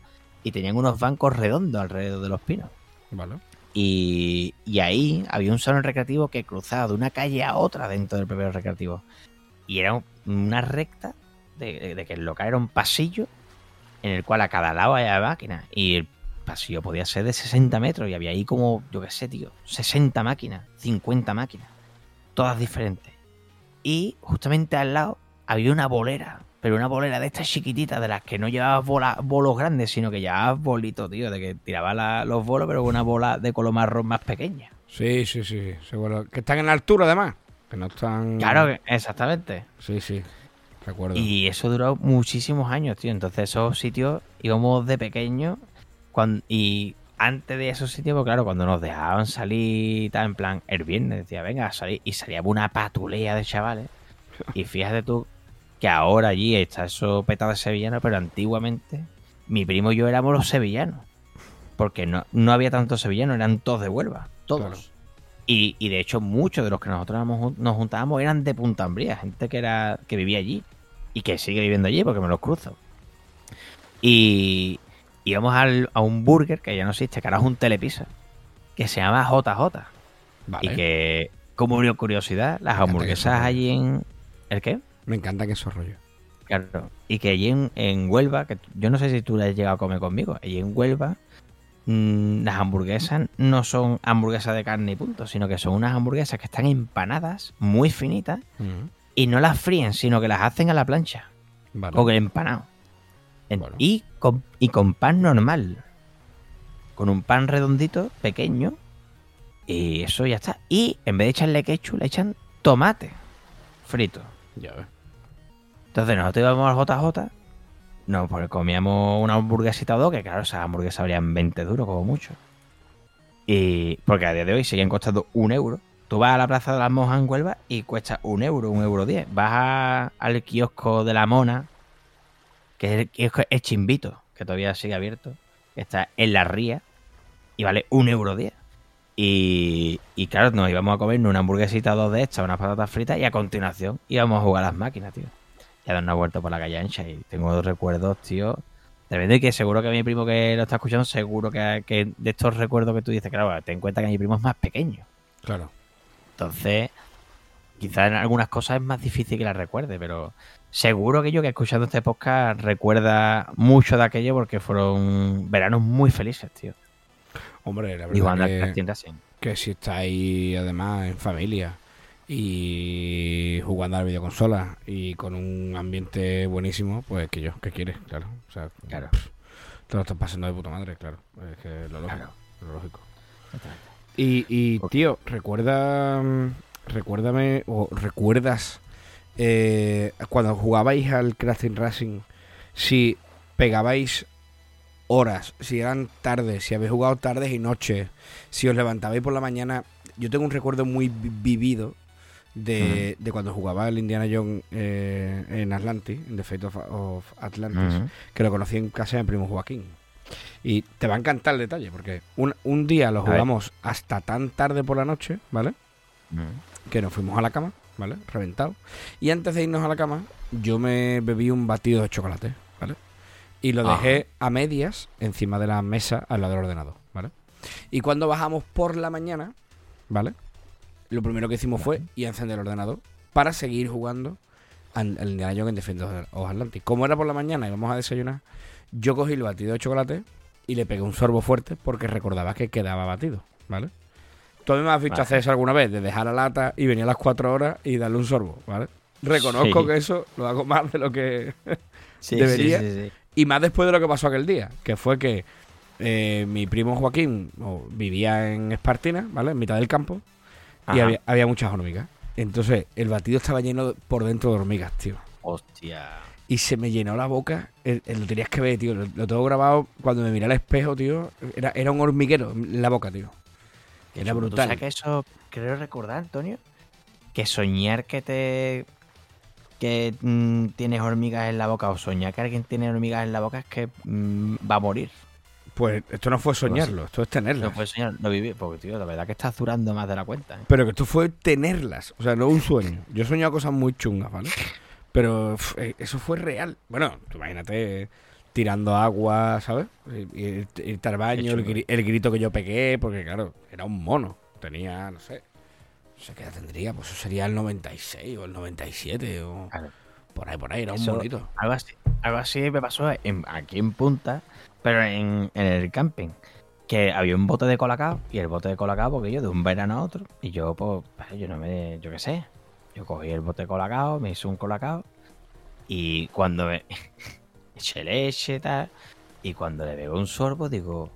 y tenían unos bancos redondos alrededor de los pinos. Vale. Y, ahí había un salón recreativo que cruzaba de una calle a otra dentro del propio recreativo. Y era un- una recta de, de- de que el local era un pasillo en el cual a cada lado había máquinas. Y el pasillo podía ser de 60 metros y había ahí como, yo qué sé, tío, 60 máquinas, 50 máquinas, todas diferentes. Y justamente al lado había una bolera, pero una bolera de estas chiquititas, de las que no llevabas bola- bolos grandes, sino que llevabas bolitos, tío, de que tiraba la- los bolos, pero con una bola de color marrón más pequeña. Sí, sí, sí. Seguro. Que están en altura, además. Que no están. Claro, exactamente. Sí, sí. Recuerdo. Y eso duró muchísimos años, tío. Entonces esos sitios íbamos de pequeño y antes de esos sitios, pues claro, cuando nos dejaban salir, tal, en plan, el viernes decía, venga, a salir, y salía una patulea de chavales. Y fíjate tú que ahora allí está eso petado de sevillanos, pero antiguamente mi primo y yo éramos los sevillanos. Porque no, no había tantos sevillanos, eran todos de Huelva, todos. Claro. Y, y de hecho muchos de los que nosotros nos juntábamos eran de Punta Umbría, gente que era que vivía allí y que sigue viviendo allí porque me los cruzo. Y íbamos al- a un burger que ya no existe, que ahora es un telepizza, que se llama JJ. Vale. Y que, como curiosidad, las hamburguesas allí en... ¿El qué? Me encanta que eso rollo. Claro. Y que allí en, en Huelva, que yo no sé si tú la has llegado a comer conmigo, allí en Huelva mm, las hamburguesas no son hamburguesas de carne y punto, sino que son unas hamburguesas que están empanadas, muy finitas, y no las fríen, sino que las hacen a la plancha, Vale. con el empanado. En- Bueno. y, con, y con pan normal. Con un pan redondito, pequeño, y eso ya está. Y en vez de echarle ketchup, le echan tomate frito. Ya ves. Entonces nosotros íbamos al JJ, no, pues comíamos una hamburguesita o dos, que claro, esas hamburguesas habrían 20 duros como mucho. Y porque a día de hoy siguen costando un euro. Tú vas a la Plaza de las Monjas en Huelva y cuesta un euro, un euro diez. Vas al kiosco de la Mona, que es el kiosco es Chimbito, que todavía sigue abierto, está en la ría, y vale un euro diez. Y, y claro, nos íbamos a comer una hamburguesita dos de estas, unas patatas fritas, y a continuación íbamos a jugar a las máquinas, tío y a dar una vuelta por la calle ancha. Y tengo recuerdos, tío. Y que seguro que mi primo que lo está escuchando, seguro que, que de estos recuerdos que tú dices, claro, ten en cuenta que mi primo es más pequeño. Claro. Entonces, quizás en algunas cosas es más difícil que las recuerde, pero seguro que yo que escuchando este podcast recuerda mucho de aquello porque fueron veranos muy felices, tío. Hombre, la verdad anda, que, Casting Racing. que si estáis además en familia y jugando a la videoconsola y con un ambiente buenísimo, pues que yo, ¿qué quieres? Claro. O sea, Claro. pff, te lo estás pasando de puta madre, claro. Es que lo lógico. Claro. Lo lógico. Y, y tío, recuerda, mm, recuérdame o recuerdas eh, cuando jugabais al Crafting Racing, si pegabais horas, si eran tardes, si habéis jugado tardes y noches, si os levantabais por la mañana. Yo tengo un recuerdo muy vi- vivido de, de cuando jugaba el Indiana Jones eh, en Atlantis, en The Fate of, of Atlantis que lo conocí en casa de mi primo Joaquín. Y te va a encantar el detalle, porque un, un día lo jugamos hasta tan tarde por la noche, ¿vale? Que nos fuimos a la cama, ¿vale? Reventado. Y antes de irnos a la cama, yo me bebí un batido de chocolate, ¿vale? Y lo Ajá. dejé a medias encima de la mesa al lado del ordenador, ¿vale? Y cuando bajamos por la mañana, ¿vale? Lo primero que hicimos fue ir a encender el ordenador para seguir jugando al al Indiana Jones en Defensa of Atlantis. Como era por la mañana y vamos a desayunar, yo cogí el batido de chocolate y le pegué un sorbo fuerte porque recordaba que quedaba batido, ¿vale? Tú a mí me has visto Vale. hacer eso alguna vez, de dejar la lata y venir a las cuatro horas y darle un sorbo, ¿vale? Reconozco Sí. que eso lo hago más de lo que... Sí, Debería. sí, y más después de lo que pasó aquel día, que fue que eh, mi primo Joaquín vivía en Espartina, ¿vale? En mitad del campo, y había, había muchas hormigas. Entonces, el batido estaba lleno por dentro de hormigas, tío. Hostia. Y se me llenó la boca. el- el- lo tenías que ver, tío. Lo, lo tengo grabado cuando me miré al espejo, tío. Era, era un hormiguero en la boca, tío. Era ¿Tú brutal. sabes que eso creo recordar, Antonio? Que soñar que te. que mm, tienes hormigas en la boca o soñar que alguien tiene hormigas en la boca es que mm, va a morir. Pues esto no fue soñarlo, esto es tenerlas. No puedes soñar, no vivir, porque tío, la verdad que estás durando más de la cuenta. ¿eh? Pero que esto fue tenerlas, o sea, no un sueño. Yo he soñado cosas muy chungas, ¿vale? Pero eh, eso fue real. Bueno, tú imagínate tirando agua, ¿sabes? Irte al baño, el, el grito que yo pegué, porque claro, era un mono. Tenía, no sé, no sé qué edad tendría, pues eso sería el 96 o el 97 o Claro. Por ahí, por ahí, era un Eso- monito. Algo así, algo así me pasó en- aquí en Punta, pero en, en el camping. Que había un bote de colacao y el bote de colacao, porque yo de un verano a otro, y yo, pues, yo no me, yo qué sé, yo cogí el bote de colacao, me hice un colacao, y cuando me eché leche y tal, y cuando le bebo un sorbo, digo,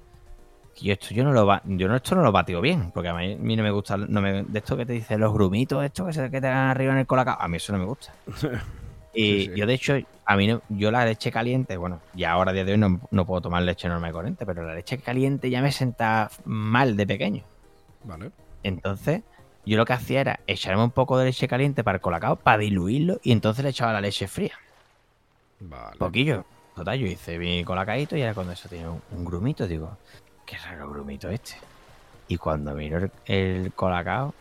yo esto yo no lo ba- yo no esto no lo bateo bien, porque a mí, a mí no me gusta, no me, de esto que te dicen los grumitos, esto que se que te dan arriba en el colacao, a mí eso no me gusta. Y Sí, sí. yo, de hecho, a mí no- yo la leche caliente, bueno, ya ahora a día de hoy no, no puedo tomar leche normal y corriente, pero la leche caliente ya me senta mal de pequeño. Vale. Entonces, yo lo que hacía era echarme un poco de leche caliente para el colacao, para diluirlo, y entonces le echaba la leche fría. Vale. Poquillo. Total, yo hice mi colacaito y ahora cuando eso tiene un, un grumito, digo, qué raro grumito este. Y cuando miro el, el colacao,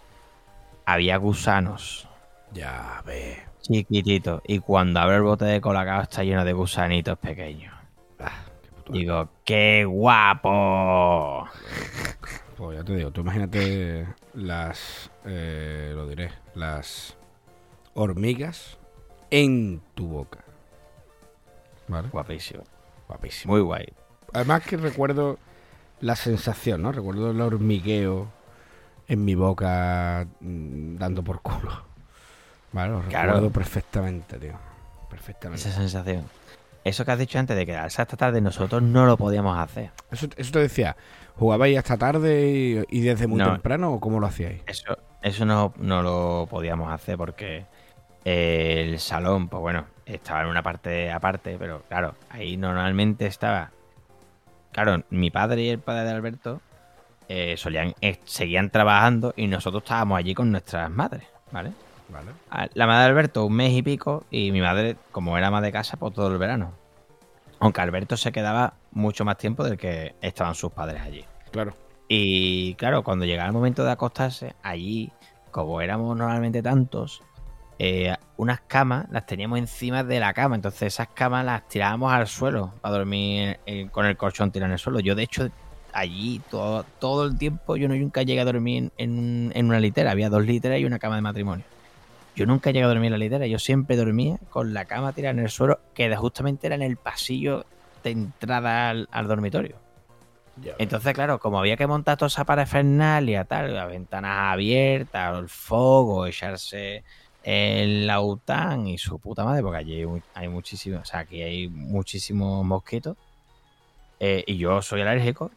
había gusanos Ya ve. Chiquititos. Y cuando abro el bote de colacao está lleno de gusanitos pequeños. Ah, qué Digo, ¡qué guapo! Pues ya te digo, tú imagínate las, eh, lo diré, las hormigas en tu boca. ¿Vale? Guapísimo. Guapísimo. Muy guay. Además que recuerdo la sensación, ¿no? Recuerdo el hormigueo en mi boca mm, dando por culo. Vale, lo Claro. recuerdo perfectamente, tío. Perfectamente. Esa sensación. Eso que has dicho antes de quedarse hasta tarde, nosotros no lo podíamos hacer. Eso, eso te decía, ¿jugabais hasta tarde y, y desde muy No. temprano o cómo lo hacíais? Eso, eso no, no lo podíamos hacer porque el salón, pues bueno, estaba en una parte aparte, pero claro, ahí normalmente estaba. Claro, mi padre y el padre de Alberto eh, solían, eh, seguían trabajando y nosotros estábamos allí con nuestras madres, ¿vale? Vale. La madre de Alberto un mes y pico y mi madre, como era más de casa, pues todo el verano. Aunque Alberto se quedaba mucho más tiempo del que estaban sus padres allí. Claro. Y claro, cuando llegaba el momento de acostarse, allí, como éramos normalmente tantos, eh, unas camas las teníamos encima de la cama. Entonces esas camas las tirábamos al suelo para dormir eh, con el colchón tirado en el suelo. Yo, de hecho, allí todo, todo el tiempo, yo no- nunca llegué a dormir en, en una litera. Había dos literas y una cama de matrimonio. Yo nunca llegué a dormir en la litera. Yo siempre dormía con la cama tirada en el suelo, que justamente era en el pasillo de entrada al- al dormitorio. Entonces, claro, como había que montar toda esa parafernalia, tal, las ventanas abiertas, el fuego, echarse el laután y su puta madre, porque allí hay, hay muchísimos, o sea, aquí hay muchísimos mosquitos. eh, y yo soy alérgico.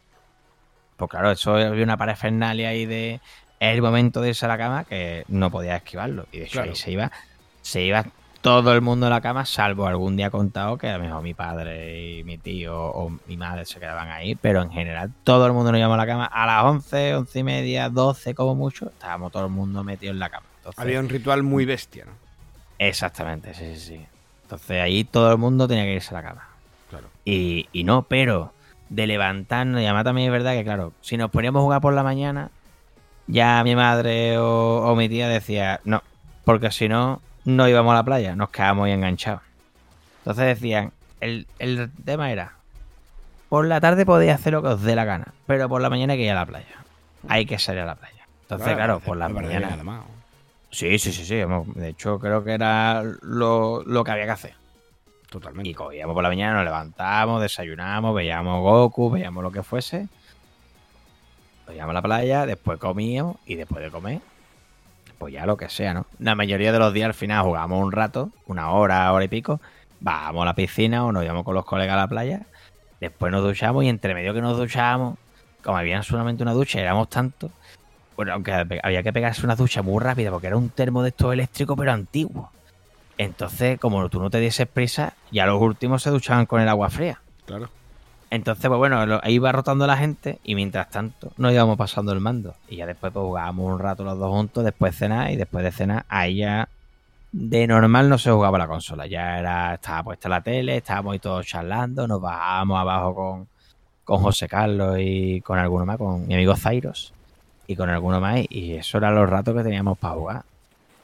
Pues claro, eso había una parafernalia ahí de el momento de irse a la cama que no podía esquivarlo. Y de hecho Claro. ahí se iba, se iba todo el mundo a la cama, salvo algún día contado que a lo mejor mi padre y mi tío o mi madre se quedaban ahí, pero en general todo el mundo nos íbamos a la cama a las 11, 11 y media, 12 como mucho, estábamos todo el mundo metido en la cama. Entonces, Había un ritual muy bestia, ¿no? Exactamente, sí, sí, sí. Entonces ahí todo el mundo tenía que irse a la cama. Claro. Y, y no, pero de levantarnos, y además también es verdad que, claro, si nos poníamos a jugar por la mañana, ya mi madre o, o mi tía decía, no, porque si no, no íbamos a la playa, nos quedábamos ahí enganchados. Entonces decían, el, el tema era, por la tarde podéis hacer lo que os dé la gana, pero por la mañana hay que ir a la playa. Hay que salir a la playa. Entonces, claro, por la mañana... además. Sí, sí, sí, sí. De hecho, creo que era lo, lo que había que hacer. Totalmente. Y cogíamos por la mañana, nos levantábamos, desayunamos, veíamos Goku, veíamos lo que fuese. Nos íbamos a la playa, después comíamos y después de comer, pues ya lo que sea, ¿no? La mayoría de los días al final jugábamos un rato, una hora, hora y pico, vamos a la piscina o nos íbamos con los colegas a la playa, después nos duchamos y entre medio que nos duchábamos, como había solamente una ducha éramos tantos, bueno, aunque había que pegarse una ducha muy rápida porque era un termo de estos eléctricos pero antiguo. Entonces, como tú no te dieses prisa, ya los últimos se duchaban con el agua fría. Claro. Entonces, pues bueno, lo- ahí iba rotando la gente y mientras tanto nos íbamos pasando el mando. Y ya después pues jugábamos un rato los dos juntos, después cenar y después de cenar, ahí ya de normal no se jugaba la consola. Ya era, estaba puesta la tele, estábamos ahí todos charlando, nos bajábamos abajo con, con José Carlos y con alguno más, con mi amigo Zairos y con alguno más. Y eso eran los ratos que teníamos para jugar.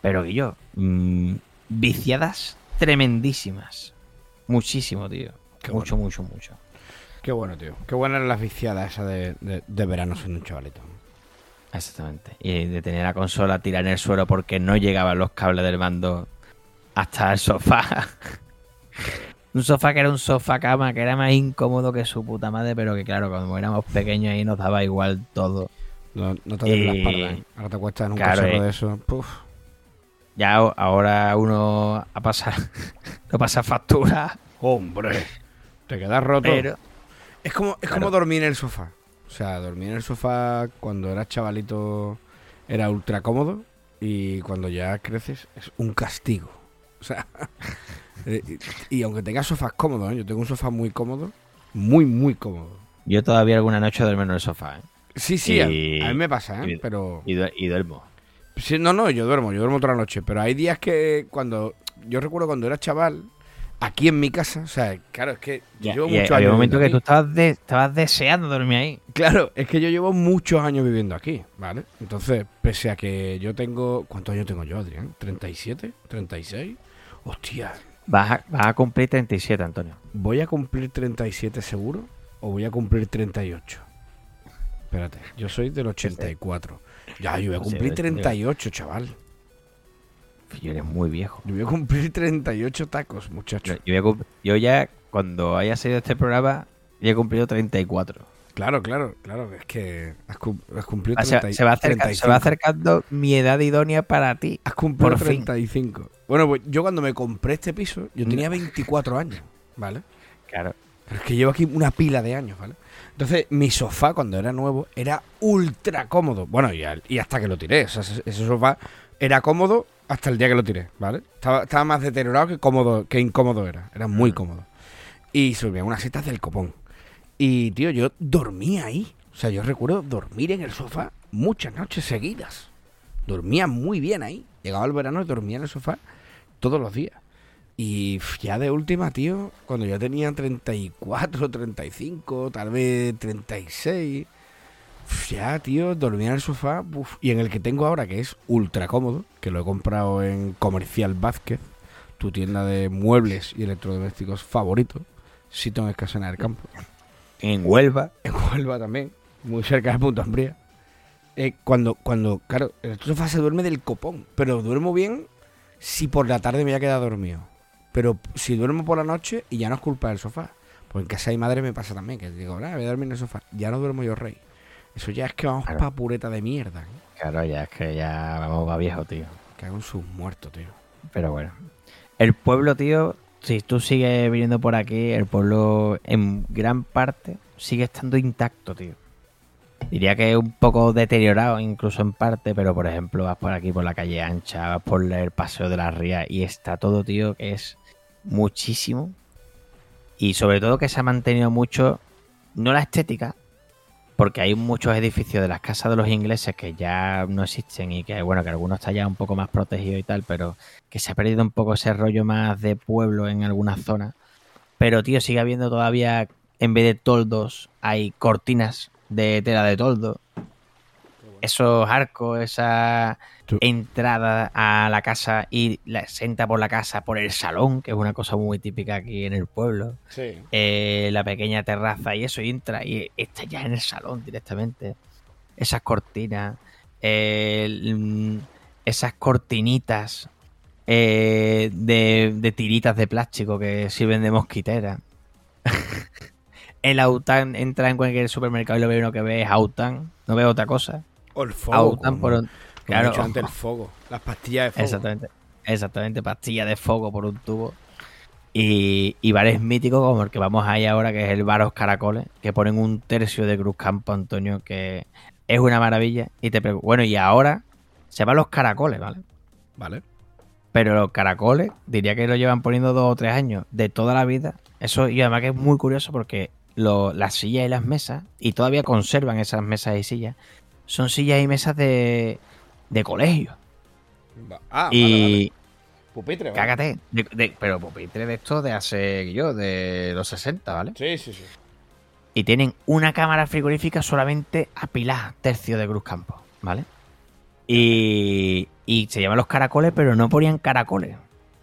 Pero Guillo, mm, viciadas tremendísimas. Muchísimo, tío. Qué mucho, mucho, mucho. Qué bueno, tío. Qué buena era las viciadas esa de, de, de verano siendo un chavalito. Exactamente. Y de tener la consola tirada en el suelo porque no llegaban los cables del mando hasta el sofá. un sofá que era un sofá cama, que era más incómodo que su puta madre, pero que claro, cuando éramos pequeños ahí nos daba igual todo. No, no te duele la Y- espalda, ¿eh? Ahora te acuestas en un Claro, eh. de eso. Puf. Ya ahora uno a pasar, no pasa factura, Hombre. Te quedas roto. pero Es como, es como dormir en el sofá. O sea, dormir en el sofá cuando eras chavalito era ultra cómodo y cuando ya creces es un castigo. O sea, eh, y, y aunque tengas sofás cómodos, ¿eh? yo tengo un sofá muy cómodo, muy, muy cómodo. yo todavía alguna noche duermo en el sofá, ¿eh? Sí, sí, a- Y- a, mí me pasa, ¿eh? y- pero... Y, du- y duermo. Sí, no, no, yo duermo, yo duermo toda la noche, pero hay días que cuando... Yo recuerdo cuando era chaval, aquí en mi casa, o sea, claro, es que yo llevo muchos años un momento que tú estabas, de- estabas deseando dormir ahí. Claro, es que yo llevo muchos años viviendo aquí, ¿vale? Entonces, pese a que yo tengo... ¿Cuántos años tengo yo, Adrián? ¿37? ¿36? Hostia, Vas a, vas a cumplir 37, Antonio. ¿voy a cumplir 37 seguro o voy a cumplir 38? Espérate, yo soy del 84. Ya, yo voy a cumplir yo- 38, chaval. Yo eres muy viejo. Yo voy a cumplir 38 tacos, muchacho. yo voy a cum- yo ya, cuando haya salido este programa, ya he cumplido 34. Claro, claro, claro, es que has, cum- has cumplido O sea, 30 se, va acerca- se 35. va acercando mi edad idónea para ti. Has cumplido Por fin. 35. Bueno, pues yo cuando me compré este piso, yo tenía 24 años, ¿vale? Claro. Pero es que llevo aquí una pila de años, ¿vale? Entonces, mi sofá, cuando era nuevo, era ultra cómodo. Bueno, y, hasta que lo tiré. O sea, ese, ese sofá era cómodo hasta el día que lo tiré, ¿vale? Estaba, estaba más deteriorado que cómodo, que incómodo era. Era muy cómodo. Y dormía unas setas del copón. Y, tío, yo dormía ahí. O sea, yo recuerdo dormir en el sofá muchas noches seguidas. Dormía muy bien ahí. Llegaba el verano y dormía en el sofá todos los días. Y ya de última, tío, cuando yo tenía 34, 35, tal vez 36, ya, tío, dormía en el sofá. uf, y en el que tengo ahora, que es ultra cómodo, que lo he comprado en Comercial Vázquez, tu tienda de muebles y electrodomésticos favorito, sito en Escasena del Campo En Huelva. en Huelva también, muy cerca de Punta Ambría. Eh, cuando, cuando, claro, el sofá se duerme del copón, pero duermo bien si por la tarde me voy a quedar dormido. Pero si duermo por la noche y ya no es culpa del sofá. Pues en casa de mi madre me pasa también, que digo, nada, voy a dormir en el sofá. Ya no duermo yo rey. Eso ya es que vamos Claro. pa' pureta de mierda. ¿eh? Claro, ya es que ya vamos a viejo, tío. Que hagan sus muertos, tío. Pero bueno. El pueblo, tío, si tú sigues viniendo por aquí, el pueblo en gran parte sigue estando intacto, tío. Diría que es un poco deteriorado, incluso en parte, pero por ejemplo, vas por aquí por la calle ancha, vas por el paseo de la ría y está todo, tío, que es muchísimo. Y sobre todo que se ha mantenido mucho, no la estética, porque hay muchos edificios de las casas de los ingleses que ya no existen y que, bueno, que algunos están ya un poco más protegidos y tal, pero que se ha perdido un poco ese rollo más de pueblo en algunas zonas. Pero, tío, sigue habiendo todavía, en vez de toldos, hay cortinas de tela de toldo. Esos arcos, esa Tú- entrada a la casa y la, se entra por la casa por el salón, que es una cosa muy típica aquí en el pueblo Sí. eh, la pequeña terraza y eso, y entra y está ya en el salón directamente. Esas cortinas, eh, mm, esas cortinitas eh, de, de tiritas de plástico que sirven de mosquitera. el Autan entra en cualquier supermercado y lo primero que ve es Autan, no ve otra cosa. O el fuego. Un... Claro, antes, el fuego. Las pastillas de fuego. Exactamente. Exactamente, pastilla de fuego por un tubo. Y, y bares míticos como el que vamos ahí ahora, que es el Baros Caracoles, que ponen un tercio de Cruz Campo, Antonio, que es una maravilla. Y te pregunto, bueno, y ahora se van los caracoles, ¿vale? Vale. Pero los caracoles, diría que lo llevan poniendo dos o tres años de toda la vida. Eso, y además que es muy curioso porque lo- las sillas y las mesas, y todavía conservan esas mesas y sillas, son sillas y mesas de, de colegio. Ah, y. vale, vale. Pupitre, vale. Cágate. De- de- pero pupitre de esto de hace yo, de los 60, ¿vale? Sí, sí, sí. Y tienen una cámara frigorífica solamente apilada, tercio de Cruz Campo, ¿vale? Y, y se llaman los caracoles, pero no ponían caracoles.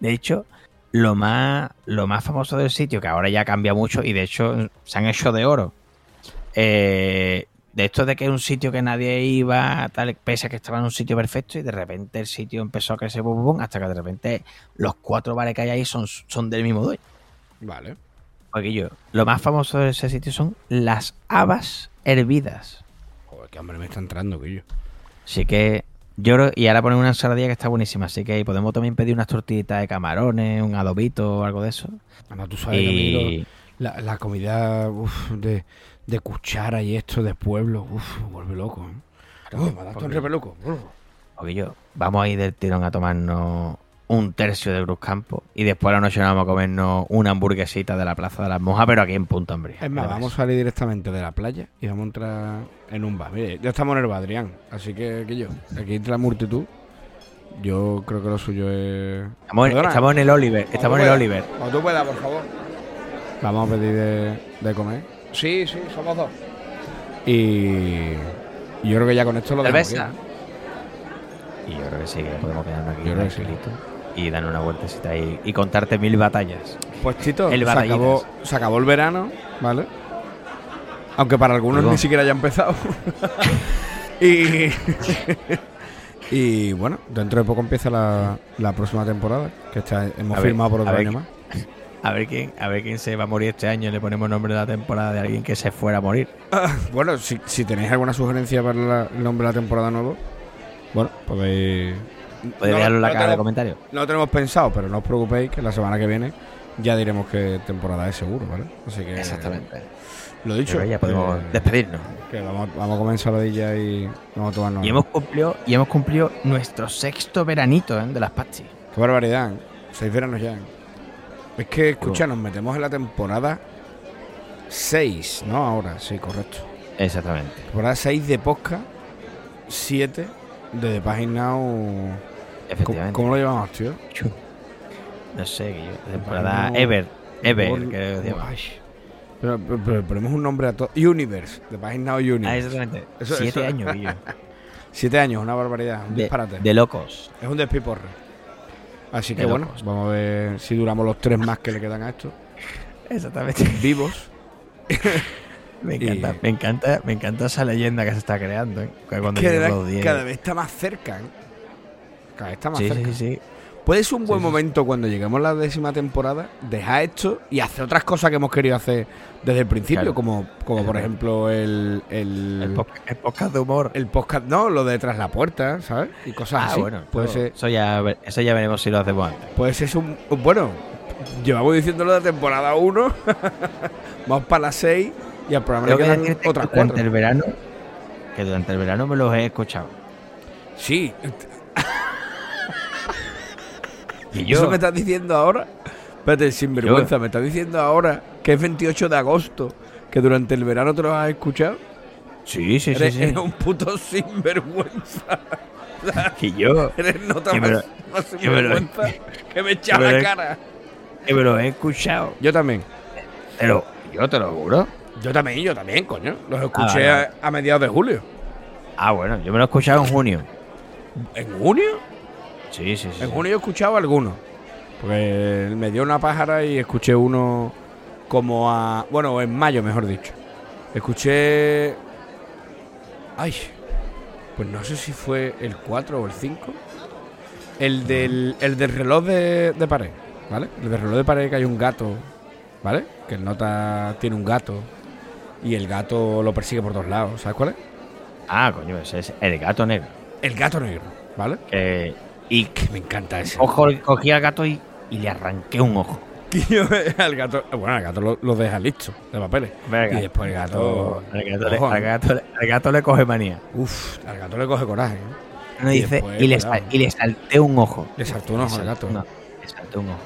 de hecho, lo más, lo más famoso del sitio, que ahora ya cambia mucho y de hecho se han hecho de oro. eh, de esto de que es un sitio que nadie iba, tal, pese a que estaba en un sitio perfecto y de repente el sitio empezó a crecer bum, bum, hasta que de repente los cuatro bares que hay ahí son, son del mismo dueño. Vale. Porque yo, lo más famoso de ese sitio son las habas hervidas. Joder, qué hambre me está entrando, Guillo. Así que yo creo, y ahora ponen una ensaladilla que está buenísima, así que podemos también pedir unas tortillitas de camarones, un adobito o algo de eso. Además, tú sabes que Y la, la comida uf, de, de cuchara y esto de pueblo, uf, me vuelve loco. ¿eh? Uf, me porque- un yo, vamos a ir del tirón a tomarnos un tercio de Cruz Campo y después a la noche nos vamos a comernos una hamburguesita de la Plaza de las Monjas, pero aquí en Punto Hambre. Es más, vamos a salir directamente de la playa y vamos a entrar en un bar. Mire, ya estamos en el bar, Adrián. Así que, Guillo, aquí entre la multitud, yo creo que lo suyo es... Estamos, en- estamos en el Oliver, estamos en el Oliver. Cuando tú puedas, por favor. Vamos a pedir de, de comer. Sí, sí, somos dos. Y, yo creo que ya con esto lo dejamos. Y yo creo que sí, que podemos quedarnos aquí Yo creo que sí. y dar una vueltecita y, y contarte mil batallas. Pues Tito, El se acabó, se acabó el verano, ¿vale? Aunque para algunos Perdón. ni siquiera haya empezado. y, y bueno, dentro de poco empieza la, la próxima temporada, que está, hemos A ver, firmado por otro año más. A ver quién, a ver quién se va a morir este año. Le ponemos nombre de la temporada de alguien que se fuera a morir. Bueno, si, si tenéis alguna sugerencia para la- el nombre de la temporada nuevo, bueno, podéis... Podéis No- dejarlo en la no caja de comentarios. No lo tenemos pensado, pero no os preocupéis que la semana que viene ya diremos qué temporada es seguro, ¿vale? Así que... Exactamente. Lo dicho. Pero ya podemos despedirnos. Que vamos, vamos a comer ensaladilla y vamos a tomarnos. Y hemos cumplido, y hemos cumplido nuestro sexto veranito ¿eh? de las Pachi. Qué barbaridad. ¿eh? Seis veranos ya. Es que, escucha, nos metemos en la temporada 6, ¿no? Ahora, sí, correcto. Exactamente. Temporada 6 de podcast, 7 de The Pagin Now. ¿Cómo, Efectivamente. cómo lo llamamos, tío? No sé, yo. Temporada No. Ever. Ever, que. Pero, pero- pero ponemos un nombre a todo. Universe, The Pagin Now Ah, Universe. exactamente. Eso- Siete eso- años, Guillo. Siete años, una barbaridad, un De, disparate. de locos. Es un despiporre. Así que bueno, vamos a ver si duramos los tres más que le quedan a esto. Exactamente. Vivos. Me Y- encanta, me encanta, me encanta esa leyenda que se está creando, ¿eh? Que cada, los 10. cada vez está más cerca. ¿eh? Cada vez está más Sí, cerca. sí, sí. Puede ser un buen Sí, sí, sí. momento cuando lleguemos a la décima temporada, dejar esto y hacer otras cosas que hemos querido hacer desde el principio, Claro. como, como por ejemplo el, el, El, podcast, el podcast de humor. el podcast, no, lo de tras la puerta, ¿sabes? Y cosas ah, así. bueno. puede eso, ser, Eso ya, eso ya veremos si lo hacemos antes. puede ser un, bueno. Llevamos diciéndolo de temporada 1, vamos para la 6 y al programa le Tengo que quedan que otras durante cuatro. el verano, que durante el verano me los he escuchado. Sí, Y yo, ¿Eso me estás diciendo ahora? Espérate, sinvergüenza, ¿me estás diciendo ahora que es 28 de agosto, que durante el verano te lo has escuchado? sí, sí, sí, eres, sí. eres un puto sinvergüenza. Que yo, Eres nota Que me más, lo- más que me lo- sinvergüenza que me echa la lo- cara. que me los he escuchado. Yo también. Pero, yo te lo juro. Yo también, yo también, coño. Los escuché vale, a, a mediados de julio. Ah, bueno, yo me lo he escuchado en junio. ¿En junio? Sí, sí, sí. En junio he escuchado algunos. Porque me dio una pájara y escuché uno como a. Bueno, en mayo, mejor dicho. Escuché. Ay. Pues no sé si fue el 4 o el 5. El del, el del reloj de, de pared, ¿vale? El del reloj de pared que hay un gato, ¿vale? Que el nota tiene un gato y el gato lo persigue por todos lados. ¿Sabes cuál es? Ah, coño, ese es el gato negro. El gato negro, ¿vale? Que- y Que me encanta ese. ojo, cogí al gato y, y le arranqué un ojo. Al gato, bueno, al gato lo, lo deja listo de papeles. Venga. Y después el gato. Al gato, le, al gato le- al gato le coge manía. Uf, al gato le coge coraje. ¿eh? No Y dice, después, y, le, sal- y le salté un ojo. Le saltó un ojo al gato. salté- no, le salté un ojo.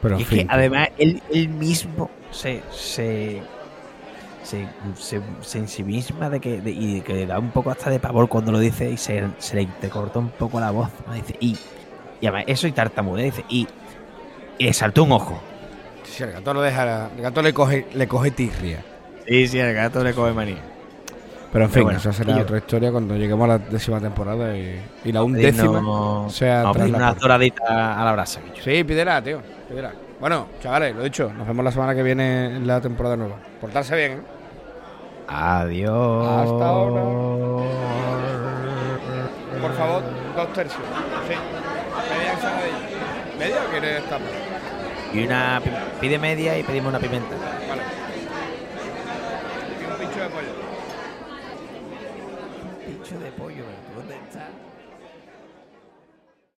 Pero Y es fin. que además él, él mismo se, se, se, se, se ensimisma de que, de- y que le da un poco hasta de pavor cuando lo dice y se, se le te corta un poco la voz. ¿no? Dice, y, y además eso y tartamudea, dice, y, y le saltó un ojo. Sí, el gato lo deja. El gato le coge, le coge tirria. Sí, sí, al gato le coge manía. Pero en Pero fin, bueno, esa será otra historia cuando lleguemos a la décima temporada y, y la undécima sea Vamos a tras una doradita a la brasa, bicho. Sí, pídela, tío. Pídela. Bueno, chavales, lo dicho, nos vemos la semana que viene en la temporada nueva. Portarse bien, ¿eh? Adiós. Hasta ahora. Por favor, dos tercios. Sí. Media ensaladilla. ¿Media o quieres tapa? Y una pi- pide media y pedimos una pimienta. Vale. Y un pincho de pollo. Pincho de pollo, ¿dónde está?